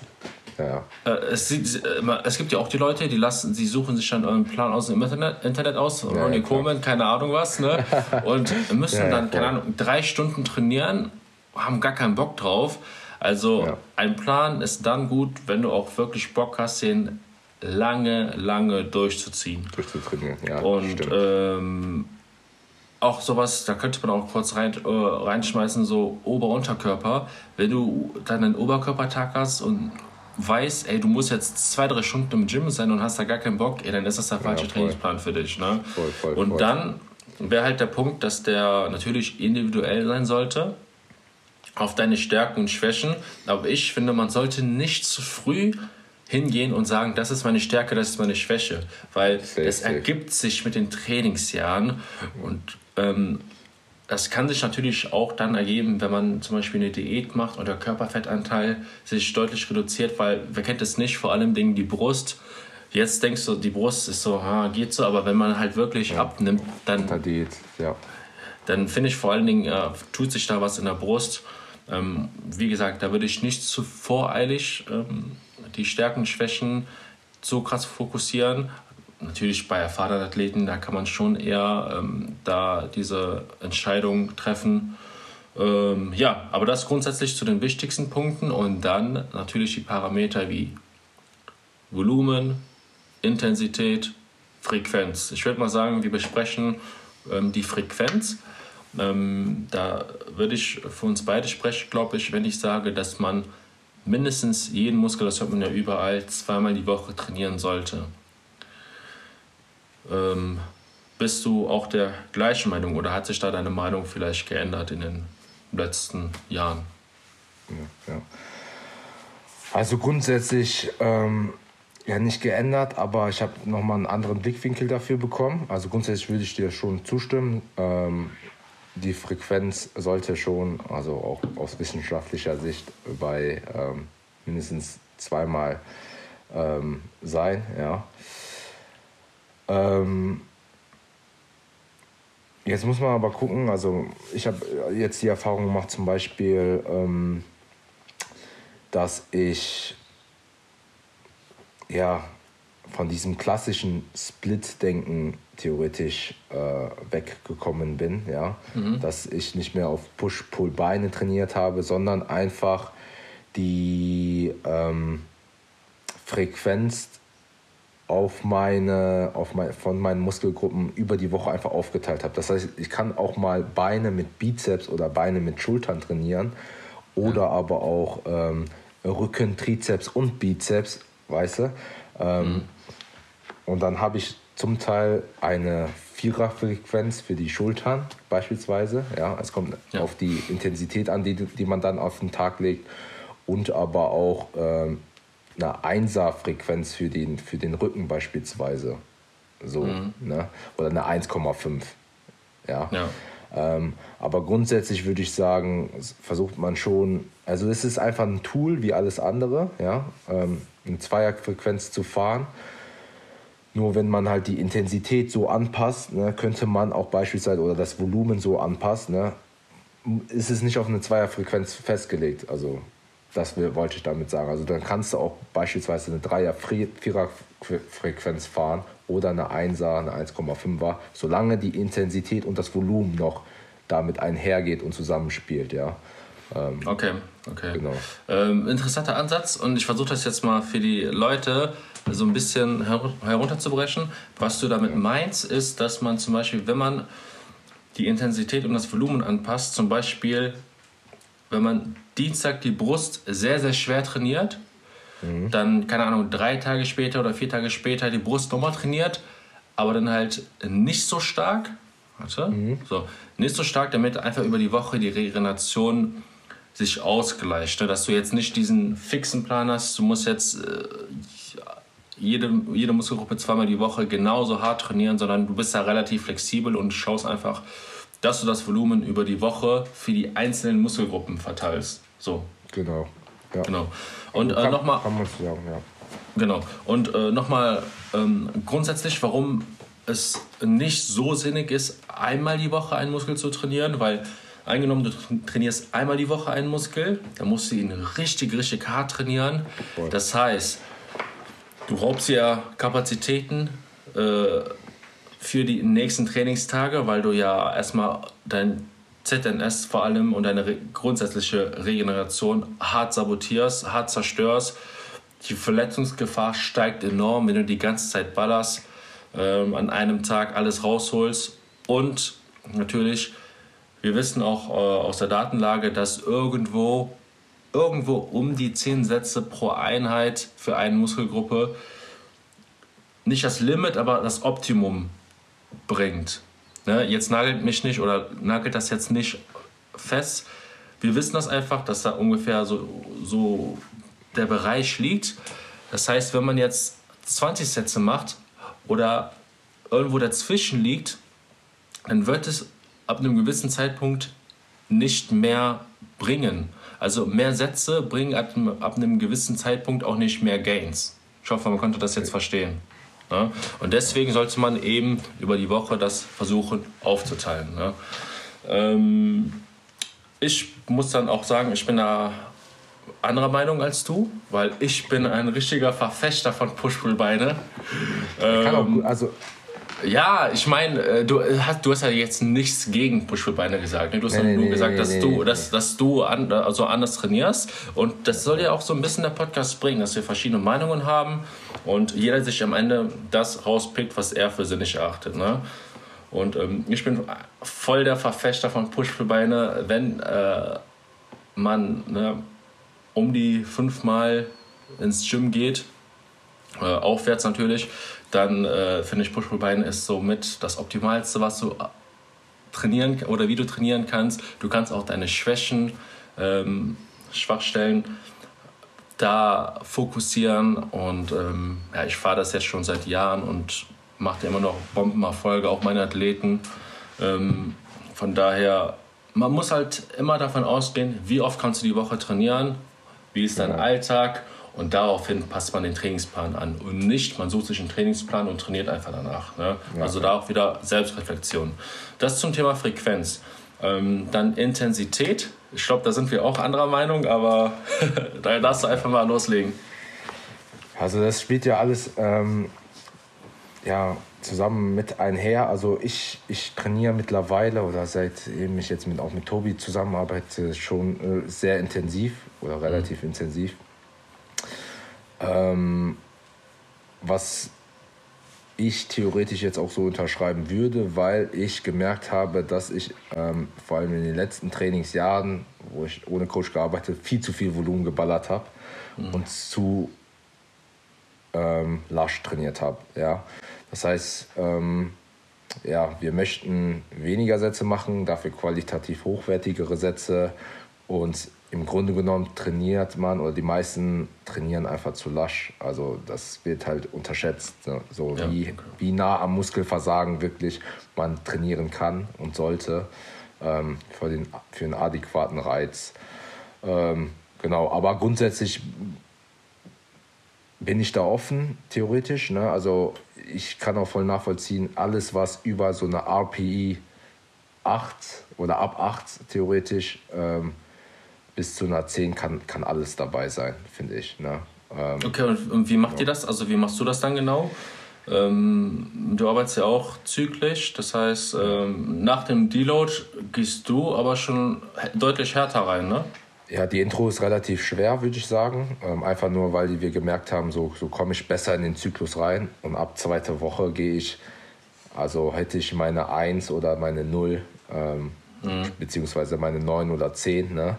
ja. Äh, es, es, gibt ja auch die Leute, die lassen, sie suchen sich dann einen Plan aus dem Internet, Internet aus, ja, Ronnie ja, Coleman, keine Ahnung was, ne? und müssen ja, dann, keine Ahnung, drei Stunden trainieren, haben gar keinen Bock drauf. Also ein Plan ist dann gut, wenn du auch wirklich Bock hast, den lange, lange durchzuziehen. Durchzutrainieren, ja. Und ähm, auch sowas, da könnte man auch kurz rein, äh, reinschmeißen, so Ober-Unterkörper. Wenn du dann einen Oberkörpertag hast und weißt, ey, du musst jetzt zwei, drei Stunden im Gym sein und hast da gar keinen Bock, ey, dann ist das der falsche ja, Trainingsplan für dich. Ne? Voll, voll, und voll. dann wäre halt der Punkt, dass der natürlich individuell sein sollte auf deine Stärken und Schwächen. Aber ich finde, man sollte nicht zu früh hingehen und sagen, das ist meine Stärke, das ist meine Schwäche, weil es ergibt sich mit den Trainingsjahren und ähm, das kann sich natürlich auch dann ergeben, wenn man zum Beispiel eine Diät macht und der Körperfettanteil sich deutlich reduziert, weil wer kennt es nicht, vor allem Dingen die Brust. Jetzt denkst du, die Brust ist so, ha, geht so, aber wenn man halt wirklich ja. abnimmt, dann, Diät, ja. dann finde ich vor allen Dingen, äh, tut sich da was in der Brust ähm, wie gesagt, da würde ich nicht zu voreilig ähm, die Stärken, Schwächen so krass fokussieren. Natürlich bei erfahrenen Athleten, da kann man schon eher ähm, da diese Entscheidung treffen. Ähm, ja, aber das grundsätzlich zu den wichtigsten Punkten und dann natürlich die Parameter wie Volumen, Intensität, Frequenz. Ich würde mal sagen, wir besprechen ähm, die Frequenz. Ähm, da würde ich für uns beide sprechen, glaube ich, wenn ich sage, dass man mindestens jeden Muskel, das hört man ja überall, zweimal die Woche trainieren sollte. Ähm, bist du auch der gleichen Meinung oder hat sich da deine Meinung vielleicht geändert in den letzten Jahren? Ja, ja. Also grundsätzlich ähm, ja nicht geändert, aber ich habe nochmal einen anderen Blickwinkel dafür bekommen. Also grundsätzlich würde ich dir schon zustimmen. Ähm, die Frequenz sollte schon, also auch aus wissenschaftlicher Sicht, bei ähm, mindestens zweimal ähm, sein. Ja. Ähm, jetzt muss man aber gucken, also ich habe jetzt die Erfahrung gemacht, zum Beispiel, ähm, dass ich ja von diesem klassischen Split-Denken theoretisch äh, weggekommen bin, ja, mhm. dass ich nicht mehr auf Push-Pull-Beine trainiert habe, sondern einfach die ähm, Frequenz auf meine, auf mein, von meinen Muskelgruppen über die Woche einfach aufgeteilt habe. Das heißt, ich kann auch mal Beine mit Bizeps oder Beine mit Schultern trainieren oder ja. aber auch ähm, Rücken, Trizeps und Bizeps, weißt du? Ähm, mhm. Und dann habe ich zum Teil eine Viererfrequenz für die Schultern beispielsweise. Ja, es kommt ja. auf die Intensität an, die, die man dann auf den Tag legt und aber auch ähm, eine Einser-Frequenz für den, für den Rücken beispielsweise. So, mhm. ne? Oder eine 1,5. Ja. ja. Ähm, aber grundsätzlich würde ich sagen, versucht man schon, also es ist einfach ein Tool wie alles andere, ja, ähm, eine Zweierfrequenz zu fahren nur wenn man halt die Intensität so anpasst, ne, könnte man auch beispielsweise oder das Volumen so anpassen, ne, ist es nicht auf eine Zweierfrequenz festgelegt. Also das wollte ich damit sagen. Also dann kannst du auch beispielsweise eine Dreier-Vierer-Frequenz fahren oder eine 1er, eine 1,5er, solange die Intensität und das Volumen noch damit einhergeht und zusammenspielt, ja. Ähm, okay, okay. Genau. Ähm, interessanter Ansatz und ich versuche das jetzt mal für die Leute so ein bisschen her herunterzubrechen. Was du damit meinst, ist, dass man zum Beispiel, wenn man die Intensität und das Volumen anpasst, zum Beispiel, wenn man Dienstag die Brust sehr, sehr schwer trainiert, mhm. dann, keine Ahnung, drei Tage später oder vier Tage später die Brust nochmal trainiert, aber dann halt nicht so stark, warte, mhm. so, nicht so stark, damit einfach über die Woche die Regeneration sich ausgleicht. Ne? Dass du jetzt nicht diesen fixen Plan hast, du musst jetzt äh, jede, jede Muskelgruppe zweimal die Woche genauso hart trainieren, sondern du bist da relativ flexibel und schaust einfach, dass du das Volumen über die Woche für die einzelnen Muskelgruppen verteilst. So. Genau. Ja. Genau. Und äh, nochmal. Ja. Genau. Und äh, nochmal ähm, grundsätzlich, warum es nicht so sinnig ist, einmal die Woche einen Muskel zu trainieren, weil Eingenommen, du trainierst einmal die Woche einen Muskel, dann musst du ihn richtig, richtig hart trainieren. Das heißt, du raubst ja Kapazitäten äh, für die nächsten Trainingstage, weil du ja erstmal dein ZNS vor allem und deine re grundsätzliche Regeneration hart sabotierst, hart zerstörst. Die Verletzungsgefahr steigt enorm, wenn du die ganze Zeit ballerst, ähm, an einem Tag alles rausholst und natürlich wir wissen auch äh, aus der Datenlage, dass irgendwo, irgendwo um die 10 Sätze pro Einheit für eine Muskelgruppe nicht das Limit, aber das Optimum bringt. Ne? Jetzt nagelt mich nicht oder nagelt das jetzt nicht fest. Wir wissen das einfach, dass da ungefähr so, so der Bereich liegt. Das heißt, wenn man jetzt 20 Sätze macht oder irgendwo dazwischen liegt, dann wird es ab einem gewissen Zeitpunkt nicht mehr bringen. Also mehr Sätze bringen ab, ab einem gewissen Zeitpunkt auch nicht mehr Gains. Ich hoffe, man konnte das jetzt verstehen. Ja? Und deswegen sollte man eben über die Woche das versuchen aufzuteilen. Ja? Ähm, ich muss dann auch sagen, ich bin da anderer Meinung als du, weil ich bin ein richtiger Verfechter von Push-Pull-Beine. Ähm, also ja, ich meine, äh, du äh, hast, du hast ja jetzt nichts gegen Push-Beine gesagt. Ne? Du hast nee, nur nee, gesagt, nee, dass, du, dass, dass du an, also anders trainierst. Und das soll ja auch so ein bisschen der Podcast bringen, dass wir verschiedene Meinungen haben und jeder sich am Ende das rauspickt, was er für sinnig erachtet. Ne? Und ähm, ich bin voll der Verfechter von Push-Beine, wenn äh, man ne, um die fünfmal ins Gym geht, äh, aufwärts natürlich, dann äh, finde ich Push-Pull-Bein ist somit das Optimalste, was du trainieren oder wie du trainieren kannst. Du kannst auch deine Schwächen, ähm, Schwachstellen da fokussieren und ähm, ja, ich fahre das jetzt schon seit Jahren und mache immer noch Bombenerfolge, auch meine Athleten. Ähm, von daher, man muss halt immer davon ausgehen, wie oft kannst du die Woche trainieren, wie ist dein ja. Alltag und daraufhin passt man den Trainingsplan an und nicht, man sucht sich einen Trainingsplan und trainiert einfach danach. Ne? Ja, also da auch wieder Selbstreflexion. Das zum Thema Frequenz. Ähm, dann Intensität. Ich glaube, da sind wir auch anderer Meinung, aber da darfst du einfach mal loslegen. Also das spielt ja alles ähm, ja, zusammen mit einher. Also ich, ich trainiere mittlerweile oder seitdem ich jetzt mit, auch mit Tobi zusammenarbeite, schon äh, sehr intensiv oder relativ mhm. intensiv. Ähm, was ich theoretisch jetzt auch so unterschreiben würde, weil ich gemerkt habe, dass ich ähm, vor allem in den letzten Trainingsjahren, wo ich ohne Coach gearbeitet viel zu viel Volumen geballert habe mhm. und zu ähm, lasch trainiert habe. Ja? Das heißt, ähm, ja, wir möchten weniger Sätze machen, dafür qualitativ hochwertigere Sätze und im Grunde genommen trainiert man oder die meisten trainieren einfach zu lasch. Also das wird halt unterschätzt, ne? so ja, wie, okay. wie nah am Muskelversagen wirklich man trainieren kann und sollte ähm, für, den, für einen adäquaten Reiz. Ähm, genau, aber grundsätzlich bin ich da offen, theoretisch. Ne? Also ich kann auch voll nachvollziehen, alles was über so eine RPI 8 oder ab 8 theoretisch ähm, bis zu einer 10 kann, kann alles dabei sein, finde ich. Ne? Ähm, okay, und, wie macht ja. ihr das? Also wie machst du das dann genau? Ähm, du arbeitest ja auch zyklisch, das heißt, ähm, nach dem Deload gehst du aber schon deutlich härter rein, ne? Ja, die Intro ist relativ schwer, würde ich sagen. Ähm, einfach nur, weil wir gemerkt haben, so, so komme ich besser in den Zyklus rein. Und ab zweiter Woche gehe ich, also hätte ich meine 1 oder meine 0, ähm, mhm. beziehungsweise meine 9 oder 10. Ne?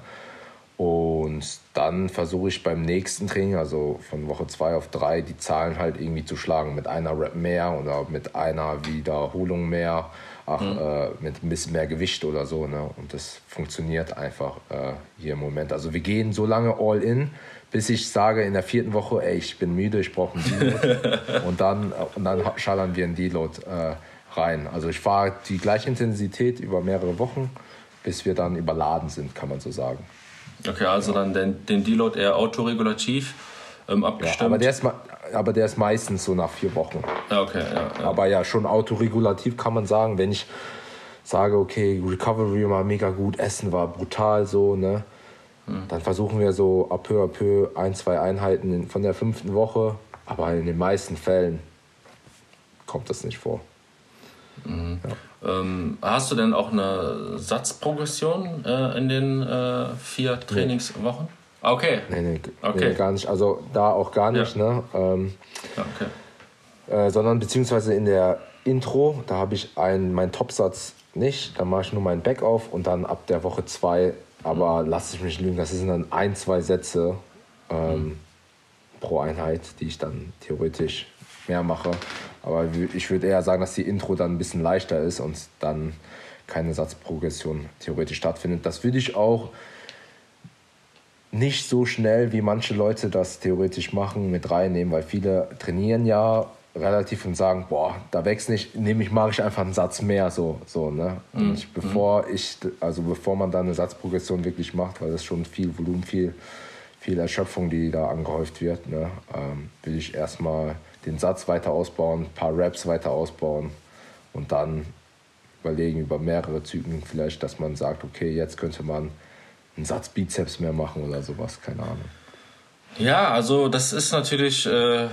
Und dann versuche ich beim nächsten Training, also von Woche 2 auf 3, die Zahlen halt irgendwie zu schlagen. Mit einer Rep mehr oder mit einer Wiederholung mehr ach, mhm. äh, mit ein bisschen mehr Gewicht oder so. Ne? Und das funktioniert einfach äh, hier im Moment. Also wir gehen so lange all in, bis ich sage in der vierten Woche, ey, ich bin müde, ich brauche einen Deload. und, dann, und dann schallern wir einen Deload äh, rein. Also ich fahre die gleiche Intensität über mehrere Wochen, bis wir dann überladen sind, kann man so sagen. Okay, also ja. dann den, den Deload eher autoregulativ ähm, abgestimmt. Ja, aber, der ist, aber der ist meistens so nach vier Wochen. Ja, okay, ja. Aber ja, schon autoregulativ kann man sagen, wenn ich sage, okay, Recovery war mega gut, Essen war brutal so, ne? Hm. Dann versuchen wir so à peu à peu ein, zwei Einheiten von der fünften Woche, aber in den meisten Fällen kommt das nicht vor. Mhm. Ja. Ähm, hast du denn auch eine Satzprogression äh, in den äh, vier Trainingswochen? Nee. Okay. Nee, nee, okay. nee, gar nicht. Also da auch gar nicht, ja. ne? Ähm, okay. Äh, sondern beziehungsweise in der Intro, da habe ich einen, meinen Topsatz nicht, da mache ich nur meinen Back auf und dann ab der Woche zwei, aber mhm. lasse ich mich lügen, das sind dann ein, zwei Sätze ähm, mhm. pro Einheit, die ich dann theoretisch mehr mache. Aber ich würde eher sagen, dass die Intro dann ein bisschen leichter ist und dann keine Satzprogression theoretisch stattfindet. Das würde ich auch nicht so schnell, wie manche Leute das theoretisch machen, mit reinnehmen, weil viele trainieren ja relativ und sagen, boah, da wächst nicht, nehme ich, mache ich einfach einen Satz mehr, so, so, ne? Und ich, mhm. bevor ich, also bevor man dann eine Satzprogression wirklich macht, weil das schon viel Volumen, viel, viel Erschöpfung, die da angehäuft wird, ne? Ähm, will ich erstmal den Satz weiter ausbauen, ein paar Raps weiter ausbauen und dann überlegen über mehrere Zyklen vielleicht, dass man sagt, okay, jetzt könnte man einen Satz Bizeps mehr machen oder sowas, keine Ahnung. Ja, also das ist natürlich äh,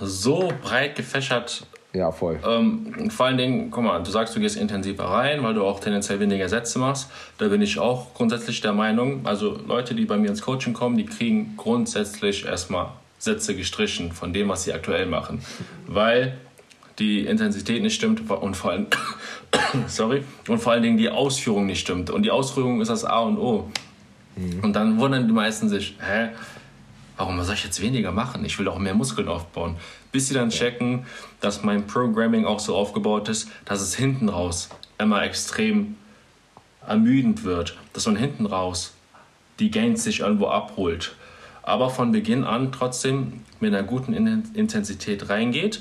so breit gefächert. Ja, voll. Ähm, vor allen Dingen, guck mal, du sagst, du gehst intensiver rein, weil du auch tendenziell weniger Sätze machst. Da bin ich auch grundsätzlich der Meinung, also Leute, die bei mir ins Coaching kommen, die kriegen grundsätzlich erstmal Sätze gestrichen von dem, was sie aktuell machen. Weil die Intensität nicht stimmt und vor allem, sorry, und vor allen Dingen die Ausführung nicht stimmt. Und die Ausführung ist das A und O. Mhm. Und dann wundern die meisten sich, hä, warum soll ich jetzt weniger machen? Ich will auch mehr Muskeln aufbauen. Bis sie dann checken, dass mein Programming auch so aufgebaut ist, dass es hinten raus immer extrem ermüdend wird, dass man hinten raus die Gains sich irgendwo abholt. Aber von Beginn an trotzdem mit einer guten Intensität reingeht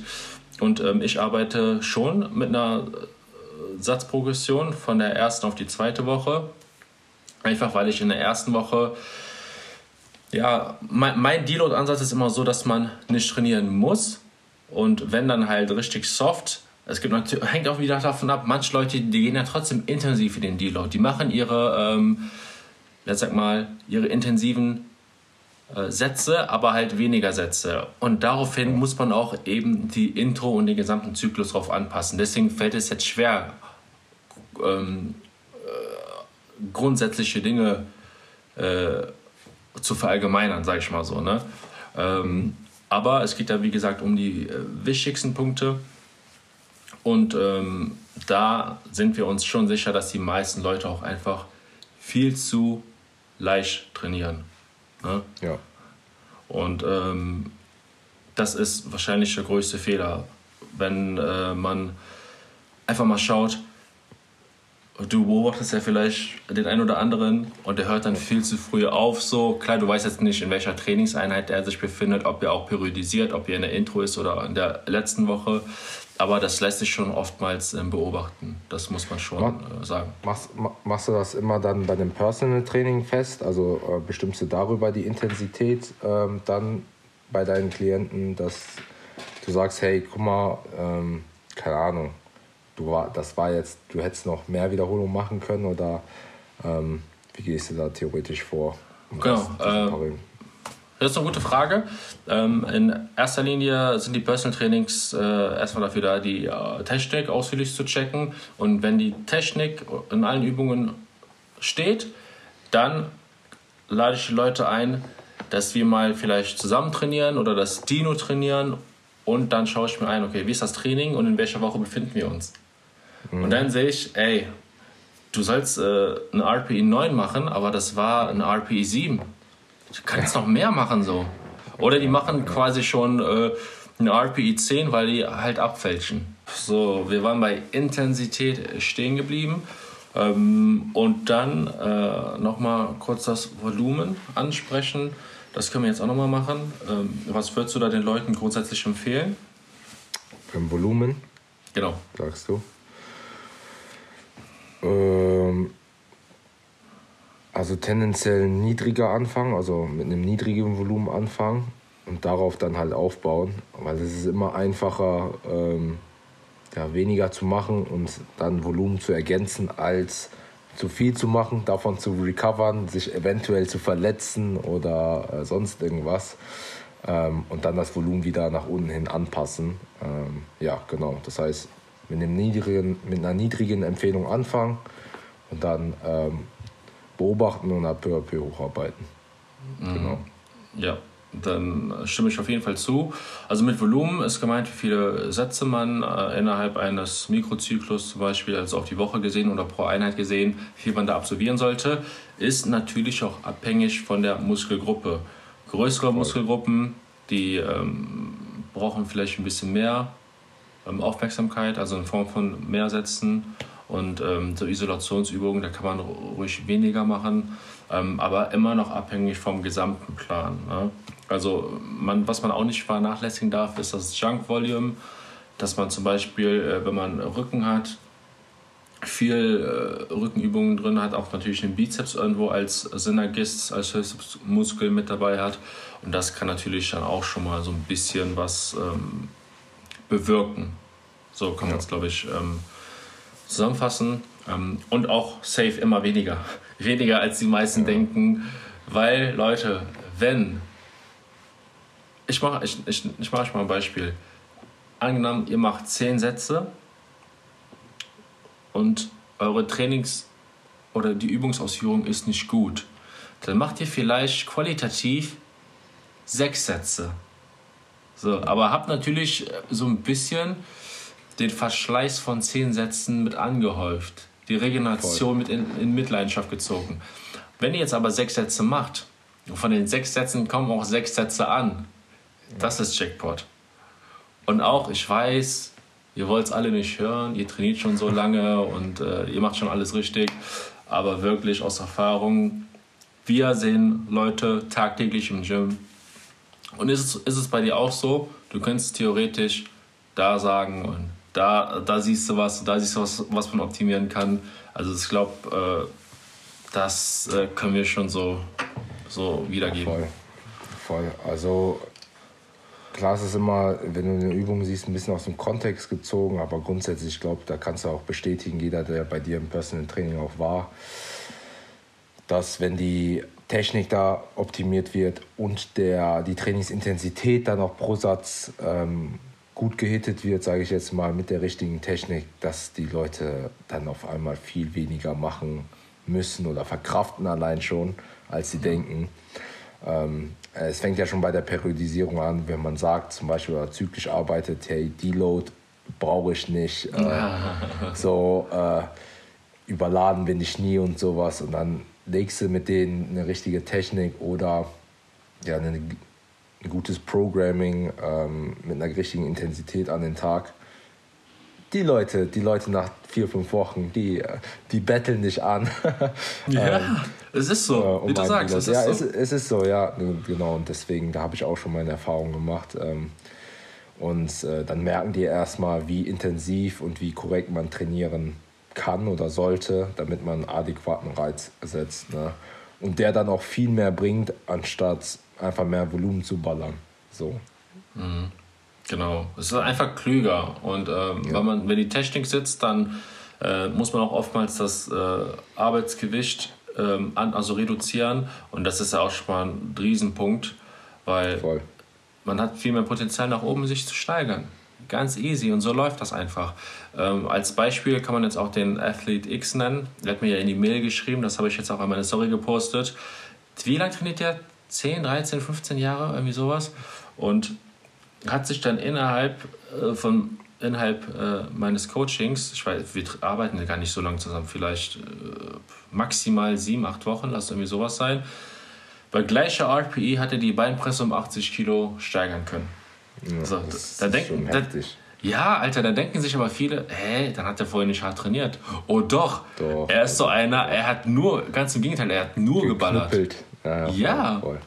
und ähm, ich arbeite schon mit einer äh, Satzprogression von der ersten auf die zweite Woche. Einfach weil ich in der ersten Woche, ja, mein, mein Deload-Ansatz ist immer so, dass man nicht trainieren muss. Und wenn dann halt richtig soft, es gibt natürlich, hängt auch wieder davon ab, manche Leute, die gehen ja trotzdem intensiv in den Deload. Die machen ihre, ähm, sag mal, ihre intensiven Sätze, aber halt weniger Sätze. Und daraufhin muss man auch eben die Intro und den gesamten Zyklus darauf anpassen. Deswegen fällt es jetzt schwer, ähm, äh, grundsätzliche Dinge äh, zu verallgemeinern, sage ich mal so. Ne? Ähm, aber es geht da, wie gesagt, um die äh, wichtigsten Punkte. Und ähm, da sind wir uns schon sicher, dass die meisten Leute auch einfach viel zu leicht trainieren. Ne? Ja. Und ähm, das ist wahrscheinlich der größte Fehler, wenn äh, man einfach mal schaut, du beobachtest ja vielleicht den einen oder anderen und der hört dann viel zu früh auf. So klar, du weißt jetzt nicht, in welcher Trainingseinheit er sich befindet, ob er auch periodisiert, ob er in der Intro ist oder in der letzten Woche. Aber das lässt sich schon oftmals ähm, beobachten. Das muss man schon äh, sagen. Machst, machst, du das immer dann bei dem Personal Training fest? Also äh, bestimmst du darüber die Intensität ähm, dann bei deinen Klienten, dass du sagst, hey, guck mal, ähm, keine Ahnung, du war, das war jetzt, du hättest noch mehr Wiederholungen machen können oder ähm, wie gehst du da theoretisch vor? Um genau. Das ist eine gute Frage. Ähm, in erster Linie sind die Personal Trainings äh, erstmal dafür da, die äh, Technik ausführlich zu checken. Und wenn die Technik in allen Übungen steht, dann lade ich die Leute ein, dass wir mal vielleicht zusammen trainieren oder das Dino trainieren und dann schaue ich mir ein, okay, wie ist das Training und in welcher Woche befinden wir uns. Mhm. Und dann sehe ich, ey, du sollst äh, eine RPI 9 machen, aber das war eine RPI 7. Du kannst noch mehr machen so. Oder die machen quasi schon äh, eine RPI 10, weil die halt abfälschen. So, wir waren bei Intensität stehen geblieben. Ähm, und dann äh, nochmal kurz das Volumen ansprechen. Das können wir jetzt auch nochmal machen. Ähm, was würdest du da den Leuten grundsätzlich empfehlen? Beim Volumen? Genau. Sagst du? Ähm, also tendenziell niedriger anfangen, also mit einem niedrigen Volumen anfangen und darauf dann halt aufbauen, weil es ist immer einfacher, ähm, ja, weniger zu machen und dann Volumen zu ergänzen, als zu viel zu machen, davon zu recovern, sich eventuell zu verletzen oder äh, sonst irgendwas ähm, und dann das Volumen wieder nach unten hin anpassen. Ähm, ja, genau. Das heißt, mit, einem niedrigen, mit einer niedrigen Empfehlung anfangen und dann ähm, beobachten und peu à peu hocharbeiten. Mhm. Genau. Ja, dann stimme ich auf jeden Fall zu. Also mit Volumen ist gemeint, wie viele Sätze man äh, innerhalb eines Mikrozyklus zum Beispiel, also auf die Woche gesehen oder pro Einheit gesehen, wie viel man da absolvieren sollte, ist natürlich auch abhängig von der Muskelgruppe. Größere Voll. Muskelgruppen, die ähm, brauchen vielleicht ein bisschen mehr ähm, Aufmerksamkeit, also in Form von mehr Sätzen und ähm, so Isolationsübungen, da kann man ruhig weniger machen, ähm, aber immer noch abhängig vom gesamten Plan. Ne? Also man, was man auch nicht vernachlässigen darf, ist das Junk Volume, dass man zum Beispiel, äh, wenn man Rücken hat, viel äh, Rückenübungen drin hat, auch natürlich den Bizeps irgendwo als Synergist, als Muskel mit dabei hat. Und das kann natürlich dann auch schon mal so ein bisschen was ähm, bewirken. So kann man es, glaube ich, ähm, zusammenfassen. Ähm, und auch safe immer weniger. weniger als die meisten ja. denken. Weil, Leute, wenn ich mache ich, ich, ich mach euch mal ein Beispiel. Angenommen, ihr macht 10 Sätze und eure Trainings- oder die Übungsausführung ist nicht gut. Dann macht ihr vielleicht qualitativ 6 Sätze. So, aber habt natürlich so ein bisschen den Verschleiß von 10 Sätzen mit angehäuft. Die Regeneration mit in, in Mitleidenschaft gezogen. Wenn ihr jetzt aber 6 Sätze macht, von den 6 Sätzen kommen auch 6 Sätze an, das ist Jackpot. Und auch, ich weiß, ihr wollt es alle nicht hören, ihr trainiert schon so lange und äh, ihr macht schon alles richtig, aber wirklich aus Erfahrung, wir sehen Leute tagtäglich im Gym. Und ist es, ist es bei dir auch so, du könntest theoretisch da sagen und da, da siehst du was, da siehst du was, was man optimieren kann. Also ich glaube, äh, das äh, können wir schon so, so wiedergeben. Voll. Voll. Also Klar ist es immer, wenn du eine Übung siehst, ein bisschen aus dem Kontext gezogen, aber grundsätzlich, ich glaube, da kannst du auch bestätigen, jeder, der bei dir im Personal Training auch war, dass wenn die Technik da optimiert wird und der, die Trainingsintensität dann auch pro Satz ähm, gut gehittet wird, sage ich jetzt mal, mit der richtigen Technik, dass die Leute dann auf einmal viel weniger machen müssen oder verkraften allein schon, als sie mhm. denken. Ähm, es fängt ja schon bei der Periodisierung an, wenn man sagt, zum Beispiel oder zyklisch arbeitet, hey, Deload brauche ich nicht, äh, so äh, überladen bin ich nie und sowas. Und dann legst du mit denen eine richtige Technik oder ja, eine, ein gutes Programming ähm, mit einer richtigen Intensität an den Tag die Leute, die Leute nach vier, fünf Wochen, die, die betteln dich an. ja, ähm, es ist so, äh, um wie du sagst. Es ja, ist so. Es, es, ist so, ja, genau. Und deswegen, da habe ich auch schon meine Erfahrungen gemacht. Ähm, und äh, dann merken die erstmal, wie intensiv und wie korrekt man trainieren kann oder sollte, damit man einen adäquaten Reiz setzt. Ne? Und der dann auch viel mehr bringt, anstatt einfach mehr Volumen zu ballern. So. Mhm. Genau, es ist einfach klüger. Und ähm, ja. wenn, man, wenn die Technik sitzt, dann äh, muss man auch oftmals das äh, Arbeitsgewicht ähm, an, also reduzieren. Und das ist ja auch schon mal ein Riesenpunkt, weil Voll. man hat viel mehr Potenzial nach oben, sich zu steigern. ganz easy und so läuft das einfach. Ähm, als Beispiel kann man jetzt auch den Athlete X nennen. Der hat mir ja in die Mail geschrieben, das habe ich jetzt auch an meine Story gepostet. Wie lange trainiert der? 10, 13, 15 Jahre, irgendwie sowas. Und hat sich dann innerhalb äh, von innerhalb äh, meines Coachings, ich weiß, wir arbeiten ja gar nicht so lange zusammen, vielleicht äh, maximal sieben, acht Wochen, lass irgendwie sowas sein. Bei gleicher RPE hat er die Beinpresse um 80 Kilo steigern können. Ja, so, da, denken, da, ja, Alter, da denken sich aber viele, hä, dann hat er vorher nicht hart trainiert. Oh doch, doch er ist so einer, er hat nur, ganz im Gegenteil, er hat nur geballert. Ja, ja. Voll, voll.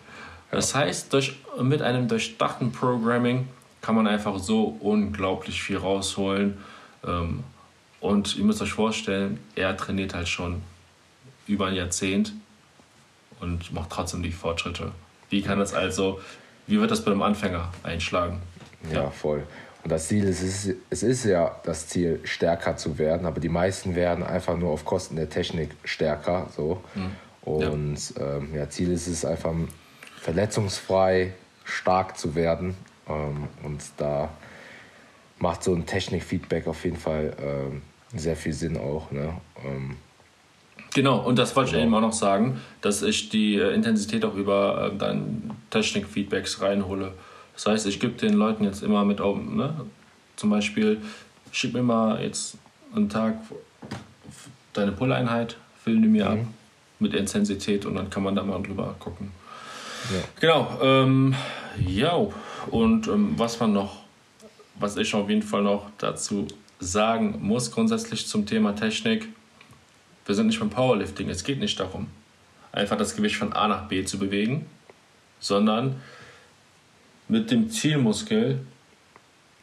das heißt, durch, mit einem durchdachten Programming kann man einfach so unglaublich viel rausholen. Ähm, und ihr müsst euch vorstellen, er trainiert halt schon über ein Jahrzehnt und macht trotzdem die Fortschritte. Wie kann das also, wie wird das bei einem Anfänger einschlagen? Ja, ja. voll. Und das Ziel ist, es ist, es ist ja das Ziel, stärker zu werden, aber die meisten werden einfach nur auf Kosten der Technik stärker. So. Mhm. Und ja. Ähm, ja, Ziel ist es einfach, verletzungsfrei stark zu werden. Ähm, und da macht so ein Technikfeedback auf jeden Fall ähm, sehr viel Sinn auch. Ne? Ähm, Genau, und das wollte genau. ich eben auch noch sagen, dass ich die äh, Intensität auch über äh, dann Technik-Feedbacks reinhole. Das heißt, ich gebe den Leuten jetzt immer mit, ne? zum Beispiel, schick mir mal jetzt einen Tag deine Pull-Einheit, filme die mir mhm. ab mit Intensität und dann kann man da mal drüber gucken. Ja. Genau, ähm, ja, und ähm, was man noch, was ich auf jeden Fall noch dazu sagen muss, grundsätzlich zum Thema Technik, wir sind nicht beim Powerlifting. Es geht nicht darum, einfach das Gewicht von A nach B zu bewegen, sondern mit dem Zielmuskel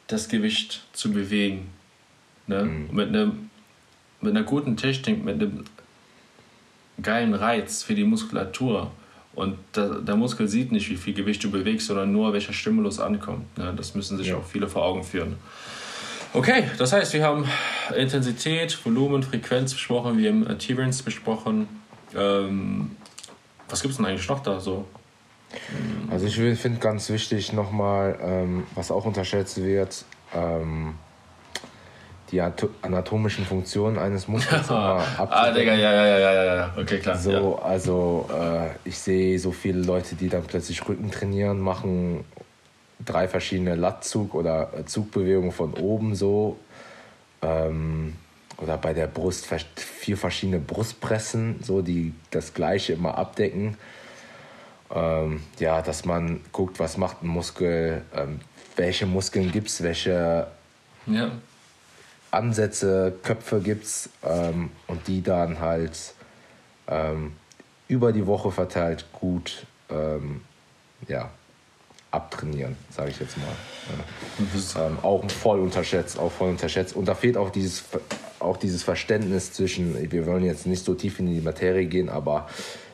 das Gewicht zu bewegen. Ne? Mhm. Mit, einem, mit einer guten Technik, mit einem geilen Reiz für die Muskulatur. Und der, der Muskel sieht nicht, wie viel Gewicht du bewegst, sondern nur, welcher Stimulus ankommt. Ne? Das müssen sich ja. auch viele vor Augen führen. Okay, das heißt, wir haben Intensität, Volumen, Frequenz besprochen, wir haben Adherence besprochen. Ähm, was gibt es denn eigentlich noch da so? Also ich finde ganz wichtig nochmal, ähm, was auch unterschätzt wird, ähm, die anatomischen Funktionen eines Muskels Ah, Digga, ja, ja, ja, ja, ja, okay, klar. So, ja. also äh, ich sehe so viele Leute, die dann plötzlich Rücken trainieren, machen drei verschiedene Lattzug- oder äh, Zugbewegungen von oben so. Ähm, oder bei der Brust vier verschiedene Brustpressen, so die das gleiche immer abdecken. Ähm, ja, dass man guckt, was macht ein Muskel, ähm, welche Muskeln gibt es, welche ja. Ansätze, Köpfe gibt es ähm, und die dann halt ähm, über die Woche verteilt gut ähm, ja, abtrainieren, sage ich jetzt mal. Ja. Ähm, auch voll unterschätzt, auch voll unterschätzt. Und da fehlt auch dieses, auch dieses Verständnis zwischen, wir wollen jetzt nicht so tief in die Materie gehen, aber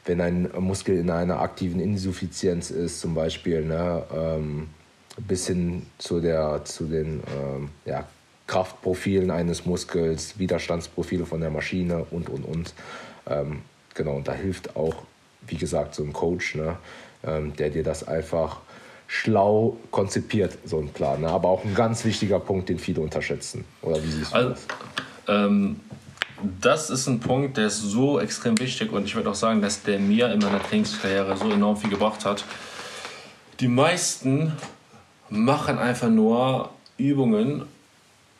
wenn ein Muskel in einer aktiven Insuffizienz ist, zum Beispiel, ne, ähm, bis hin zu, der, zu den ähm, ja, Kraftprofilen eines Muskels, Widerstandsprofile von der Maschine und, und, und. Ähm, genau, und da hilft auch, wie gesagt, so ein Coach, ne, ähm, der dir das einfach schlau konzipiert, so ein Plan. Ne? Aber auch ein ganz wichtiger Punkt, den viele unterschätzen. Oder wie siehst du also, das? Ähm, das ist ein Punkt, der ist so extrem wichtig und ich würde auch sagen, dass der mir in meiner Trainingskarriere so enorm viel gebracht hat. Die meisten machen einfach nur Übungen,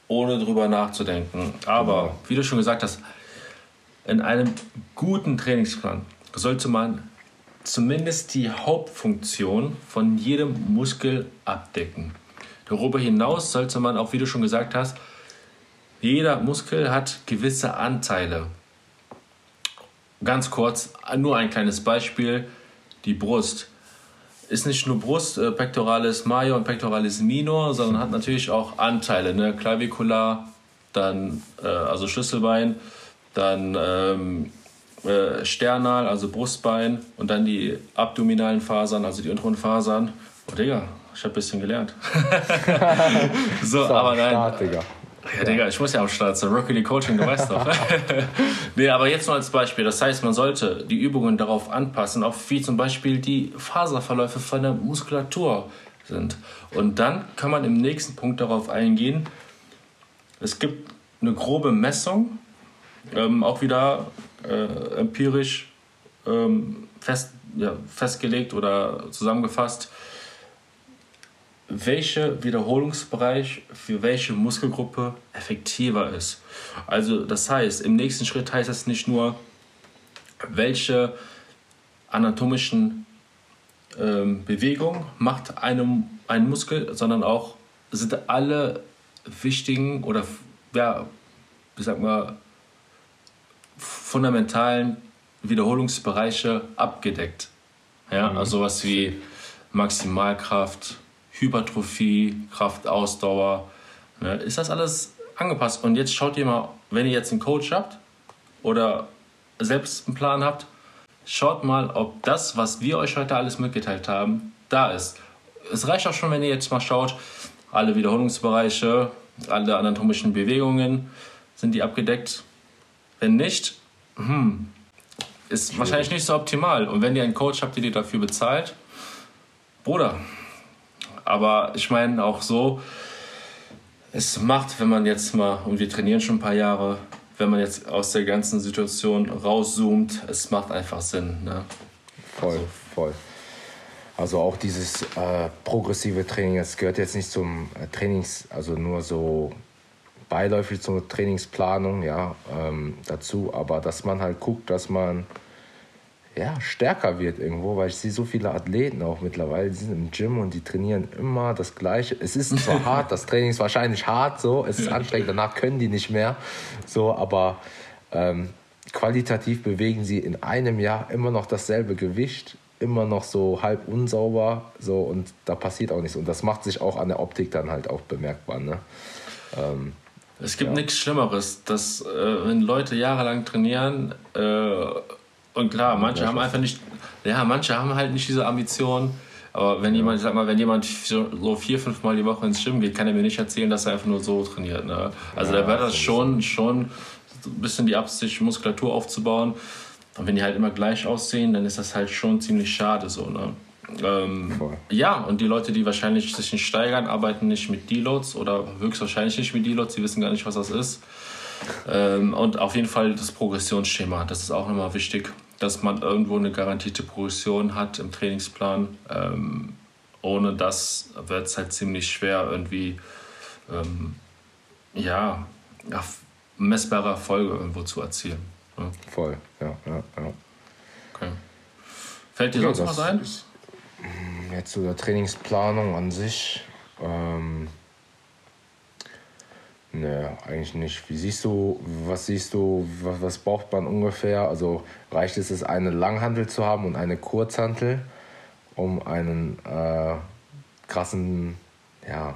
ohne drüber nachzudenken. Aber, genau. wie du schon gesagt hast, in einem guten Trainingsplan sollte man zumindest die Hauptfunktion von jedem Muskel abdecken. Darüber hinaus sollte man auch, wie du schon gesagt hast, jeder Muskel hat gewisse Anteile. Ganz kurz, nur ein kleines Beispiel, die Brust. Ist nicht nur Brust, äh, Pectoralis Major und Pectoralis Minor, sondern hat natürlich auch Anteile, ne? Clavicula, dann äh, also Schlüsselbein, dann ähm, äh, Sternal, also Brustbein und dann die abdominalen Fasern, also die unteren Fasern. Oh Digga, ich habe ein bisschen gelernt. so, so, aber nein. Start. Ja, Digga, ich muss ja am Start sein. Rookie Coaching, du weißt doch. nee, aber jetzt nur als Beispiel. Das heißt, man sollte die Übungen darauf anpassen, auch wie zum Beispiel die Faserverläufe von der Muskulatur. sind. Und dann kann man im nächsten Punkt darauf eingehen, es gibt eine grobe Messung, ähm, auch wieder äh, empirisch ähm, fest, ja, festgelegt oder zusammengefasst, welcher Wiederholungsbereich für welche Muskelgruppe effektiver ist. Also das heißt, im nächsten Schritt heißt es nicht nur, welche anatomischen ähm, Bewegungen macht einem, ein Muskel, sondern auch sind alle wichtigen oder ja, wie sagt man, fundamentalen Wiederholungsbereiche abgedeckt. Ja, mhm. also was wie Maximalkraft, Hypertrophie, Kraftausdauer. Ne, ist das alles angepasst? Und jetzt schaut ihr mal, wenn ihr jetzt einen Coach habt oder selbst einen Plan habt, schaut mal, ob das, was wir euch heute alles mitgeteilt haben, da ist. Es reicht auch schon, wenn ihr jetzt mal schaut, alle Wiederholungsbereiche, alle anatomischen Bewegungen, sind die abgedeckt? Wenn nicht, hm, ist wahrscheinlich nicht so optimal. Und wenn ihr einen Coach habt, der dir dafür bezahlt, Bruder. Aber ich meine auch so, es macht, wenn man jetzt mal, und wir trainieren schon ein paar Jahre, wenn man jetzt aus der ganzen Situation rauszoomt, es macht einfach Sinn. Ne? Voll, also. voll. Also auch dieses äh, progressive Training, es gehört jetzt nicht zum äh, Trainings, also nur so beiläufig zur Trainingsplanung, ja, ähm, dazu, aber dass man halt guckt, dass man ja, stärker wird irgendwo, weil ich sehe so viele Athleten auch mittlerweile, die sind im Gym und die trainieren immer das Gleiche. Es ist zwar hart, das Training ist wahrscheinlich hart, so, es ist anstrengend, danach können die nicht mehr, so, aber ähm, qualitativ bewegen sie in einem Jahr immer noch dasselbe Gewicht, immer noch so halb unsauber, so, und da passiert auch nichts. Und das macht sich auch an der Optik dann halt auch bemerkbar, ne? Ähm, es gibt ja. nichts Schlimmeres, dass äh, wenn Leute jahrelang trainieren, äh, und klar, manche haben einfach nicht, ja, manche haben halt nicht diese Ambition. Aber wenn ja. jemand, sag mal, wenn jemand so vier, fünf Mal die Woche ins Gym geht, kann er mir nicht erzählen, dass er einfach nur so trainiert. Ne? Also ja, da wäre das schon, schon ein bisschen die Absicht, Muskulatur aufzubauen. Und wenn die halt immer gleich aussehen, dann ist das halt schon ziemlich schade so. Ne? Ähm, ja, und die Leute, die wahrscheinlich sich nicht steigern, arbeiten nicht mit Deloads oder höchstwahrscheinlich nicht mit Deloads, die wissen gar nicht, was das ist. Ähm, und auf jeden Fall das Progressionsschema, das ist auch nochmal wichtig dass man irgendwo eine garantierte Progression hat im Trainingsplan. Ähm, ohne das wird es halt ziemlich schwer, irgendwie ähm, ja, messbare Erfolge irgendwo zu erzielen. Ne? Voll, ja, ja, ja. Okay. Fällt dir okay, sonst was ein? Jetzt zu der Trainingsplanung an sich. Ähm, Nee, eigentlich nicht. Wie siehst du, was siehst du, was, was braucht man ungefähr? Also reicht es, eine Langhantel zu haben und eine Kurzhantel, um einen äh, krassen ja,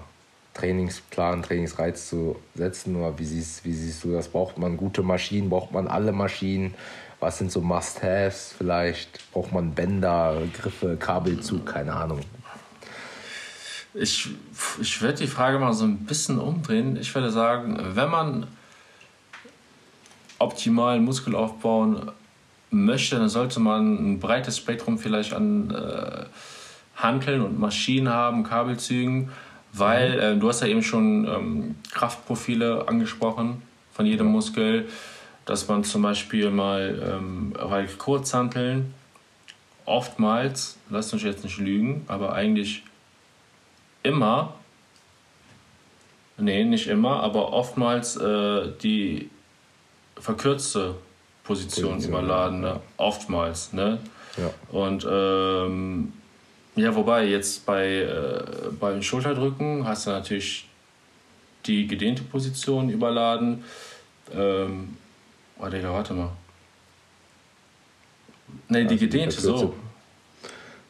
Trainingsplan, Trainingsreiz zu setzen? Oder wie siehst, wie siehst du das? Braucht man gute Maschinen? Braucht man alle Maschinen? Was sind so Must-Haves vielleicht? Braucht man Bänder, Griffe, Kabelzug? Keine Ahnung. Ich, ich würde die Frage mal so ein bisschen umdrehen. Ich würde sagen, wenn man optimal Muskel aufbauen möchte, dann sollte man ein breites Spektrum vielleicht an äh, Hanteln und Maschinen haben, Kabelzügen, weil mhm. äh, du hast ja eben schon ähm, Kraftprofile angesprochen von jedem Muskel, dass man zum Beispiel mal ähm, weil Kurzhanteln oftmals, lasst uns jetzt nicht lügen, aber eigentlich immer, nee, nicht immer, aber oftmals äh, die verkürzte Position ja, überladen, ne? oftmals. Ne? Ja. Und ähm, ja, wobei jetzt bei äh, beim Schulterdrücken hast du natürlich die gedehnte Position überladen. Ähm, oh, Digga, warte mal. Ne, die gedehnte so.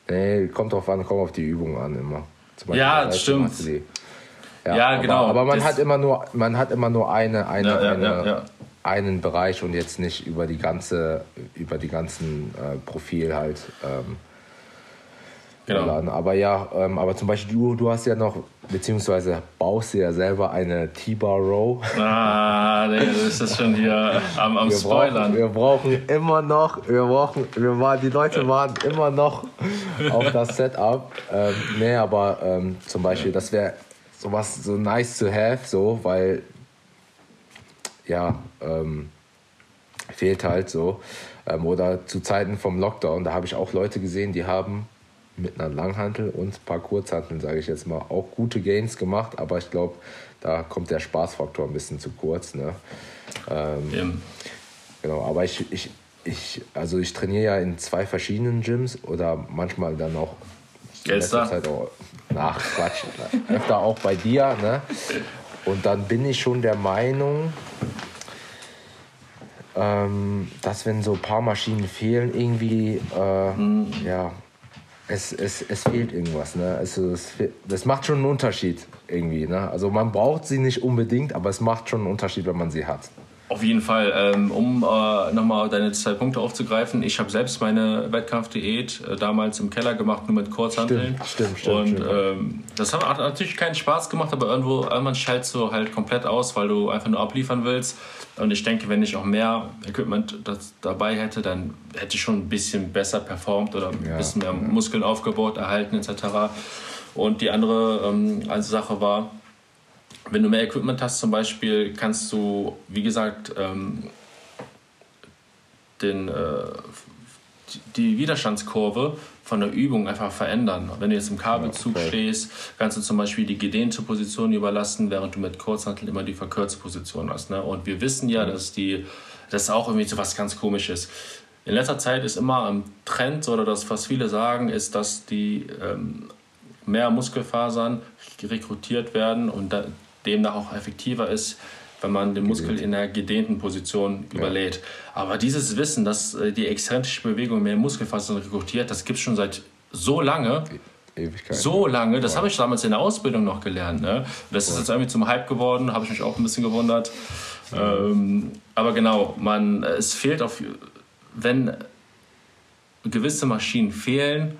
Nee, kommt drauf an, kommt auf die Übung an immer. Ja, das stimmt. Ja, ja aber, genau. Aber man das hat immer nur, man hat immer nur eine, eine, ja, ja, eine einen Bereich und jetzt nicht über die ganze, über die ganzen äh, Profil halt. Ähm, Genau. Aber ja, ähm, aber zum Beispiel du, du hast ja noch, beziehungsweise baust du ja selber eine T-Bar Row. Ah, das ist schon hier am, am wir Spoilern. Brauchen, wir brauchen immer noch, wir brauchen, wir waren, die Leute waren immer noch auf das Setup. Ähm, nee, aber ähm, zum Beispiel, das wäre sowas so nice to have, so, weil ja, ähm, fehlt halt so. Ähm, oder zu Zeiten vom Lockdown, da habe ich auch Leute gesehen, die haben mit einer Langhantel und ein paar Kurzhanteln, sage ich jetzt mal, auch gute Gains gemacht, aber ich glaube, da kommt der Spaßfaktor ein bisschen zu kurz. Ne? Ähm, Genau, aber ich, ich, ich, also ich trainiere ja in zwei verschiedenen Gyms oder manchmal dann auch Gelster. Zeit auch nach Quatsch, öfter auch bei dir. Ne? Und dann bin ich schon der Meinung, ähm, dass wenn so ein paar Maschinen fehlen, irgendwie, äh, mhm. ja, es, es, es fehlt irgendwas. Ne? Also es, das macht schon einen Unterschied irgendwie. Ne? Also man braucht sie nicht unbedingt, aber es macht schon einen Unterschied, wenn man sie hat. Auf jeden Fall. Ähm, um äh, nochmal deine zwei Punkte aufzugreifen. Ich habe selbst meine Wettkampfdiät äh, damals im Keller gemacht, nur mit Kurzhanteln. Stimmt, stimmt, stimmt. Und. Ähm, das hat natürlich keinen Spaß gemacht, aber irgendwo, irgendwann schaltest du halt komplett aus, weil du einfach nur abliefern willst. Und ich denke, wenn ich auch mehr Equipment dabei hätte, dann hätte ich schon ein bisschen besser performt oder ein ja, bisschen mehr ja. Muskeln aufgebaut, erhalten etc. Und die andere ähm, also Sache war, wenn du mehr Equipment hast zum Beispiel, kannst du, wie gesagt, ähm, den, äh, die Widerstandskurve von der Übung einfach verändern. Wenn du jetzt im Kabelzug okay. stehst, kannst du zum Beispiel die gedehnte Position überlassen, während du mit Kurzhantel immer die verkürzte Position hast. Ne? Und wir wissen ja, mhm. dass die, das auch irgendwie so was ganz Komisches. In letzter Zeit ist immer ein Trend, oder das, was viele sagen, ist, dass die ähm, mehr Muskelfasern rekrutiert werden und da, demnach auch effektiver ist, wenn man den Muskel in einer gedehnten Position ja. überlädt. Aber dieses Wissen, dass äh, die exzentrische Bewegung mehr Muskelfasern rekrutiert, das gibt es schon seit so lange. E-, Ewigkeit. So lange, das habe ich damals in der Ausbildung noch gelernt. Ne? Das ist jetzt irgendwie zum Hype geworden, habe ich mich auch ein bisschen gewundert. Ähm, aber genau, man, es fehlt auf, wenn gewisse Maschinen fehlen,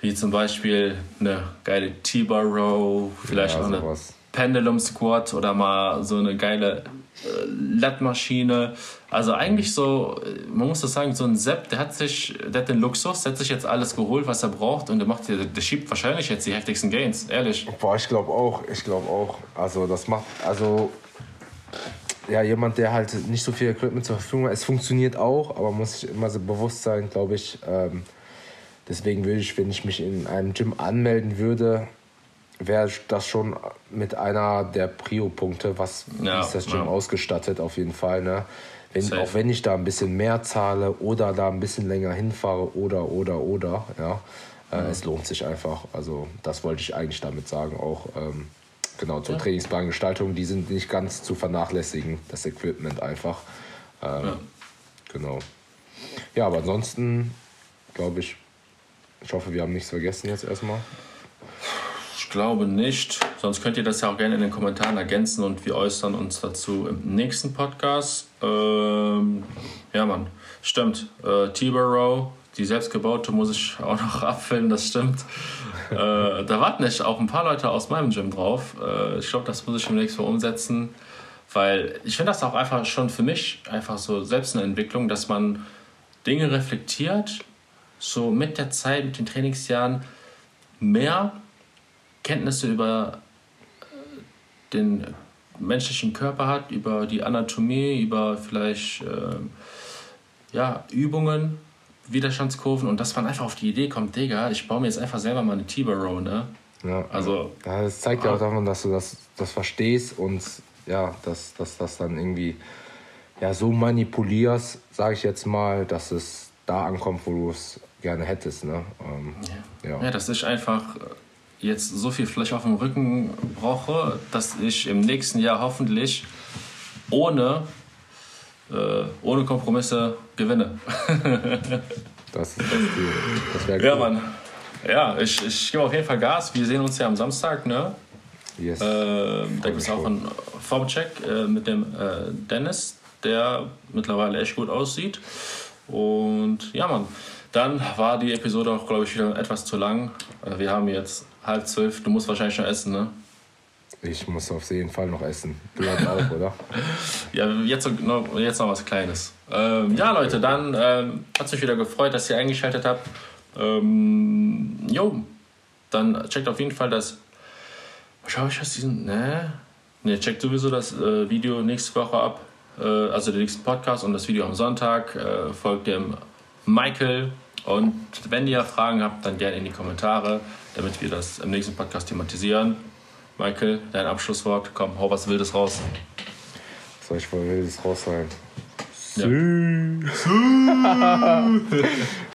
wie zum Beispiel eine geile T-Bar Row, vielleicht ja, auch eine sowas. Pendulum Squat oder mal so eine geile äh, Lat-Maschine. Also eigentlich so, man muss das sagen, so ein Sepp, der hat sich, der hat den Luxus, der hat sich jetzt alles geholt, was er braucht und der macht, der, der schiebt wahrscheinlich jetzt die heftigsten Gains, ehrlich. Boah, ich glaube auch, ich glaube auch. Also das macht, also ja, jemand, der halt nicht so viel Equipment zur Verfügung hat, es funktioniert auch, aber muss sich immer so bewusst sein, glaube ich. Ähm, deswegen würde ich, wenn ich mich in einem Gym anmelden würde, wäre das schon mit einer der Prio-Punkte, was ja, ist das Gym ja. ausgestattet auf jeden Fall. Ne? Wenn, auch wenn ich da ein bisschen mehr zahle oder da ein bisschen länger hinfahre oder oder oder, ja, äh, mhm. es lohnt sich einfach. Also das wollte ich eigentlich damit sagen auch. Ähm, genau zur ja. Trainingsplangestaltung, die sind nicht ganz zu vernachlässigen, das Equipment einfach. Ähm, ja. Genau. Ja, aber ansonsten glaube ich, ich hoffe, wir haben nichts vergessen jetzt erstmal. Ich glaube nicht. Sonst könnt ihr das ja auch gerne in den Kommentaren ergänzen und wir äußern uns dazu im nächsten Podcast. Ähm, ja, Mann, stimmt. Äh, T-Barrow, die selbstgebaute muss ich auch noch abfüllen, das stimmt. äh, da warten nicht auch ein paar Leute aus meinem Gym drauf. Äh, ich glaube, das muss ich demnächst mal umsetzen, weil ich finde das auch einfach schon für mich einfach so selbst eine Entwicklung, dass man Dinge reflektiert, so mit der Zeit, mit den Trainingsjahren mehr Kenntnisse über äh, den menschlichen Körper hat, über die Anatomie, über vielleicht äh, ja, Übungen, Widerstandskurven und dass man einfach auf die Idee kommt, Digga, ich baue mir jetzt einfach selber mal eine T-Bar-Row, ne? Ja, also, ja, das zeigt ja auch davon, dass du das, das verstehst und ja, dass, dass das dann irgendwie ja, so manipulierst, sage ich jetzt mal, dass es da ankommt, wo du es gerne hättest. Ne? Ähm, ja. Ja. ja, das ist einfach jetzt so viel Fläche auf dem Rücken brauche, dass ich im nächsten Jahr hoffentlich ohne, äh, ohne Kompromisse gewinne. das ist das Ziel. Das wäre cool. Ja, Mann. Ja, ich, ich gebe auf jeden Fall Gas. Wir sehen uns ja am Samstag, ne? Yes. Äh, da gibt es auch einen Formcheck äh, mit dem äh, Dennis, der mittlerweile echt gut aussieht. Und ja, Mann. Dann war die Episode auch, glaube ich, wieder etwas zu lang. Äh, Wir haben jetzt halb zwölf. Du musst wahrscheinlich schon essen, ne? Ich muss auf jeden Fall noch essen. Du halt auch, oder? Ja, jetzt noch, jetzt noch was Kleines. Ähm, ja, Leute, dann ähm, hat es mich wieder gefreut, dass ihr eingeschaltet habt. Ähm, jo, dann checkt auf jeden Fall das. Schau ich das diesen. Ne? Ne, checkt sowieso das äh, Video nächste Woche ab. Äh, also den nächsten Podcast und das Video am Sonntag. Äh, folgt dem Michael. Und wenn ihr Fragen habt, dann gerne in die Kommentare, damit wir das im nächsten Podcast thematisieren. Michael, dein Abschlusswort. Komm, hau was Wildes raus. Soll ich mal wildes raus sein? Ja.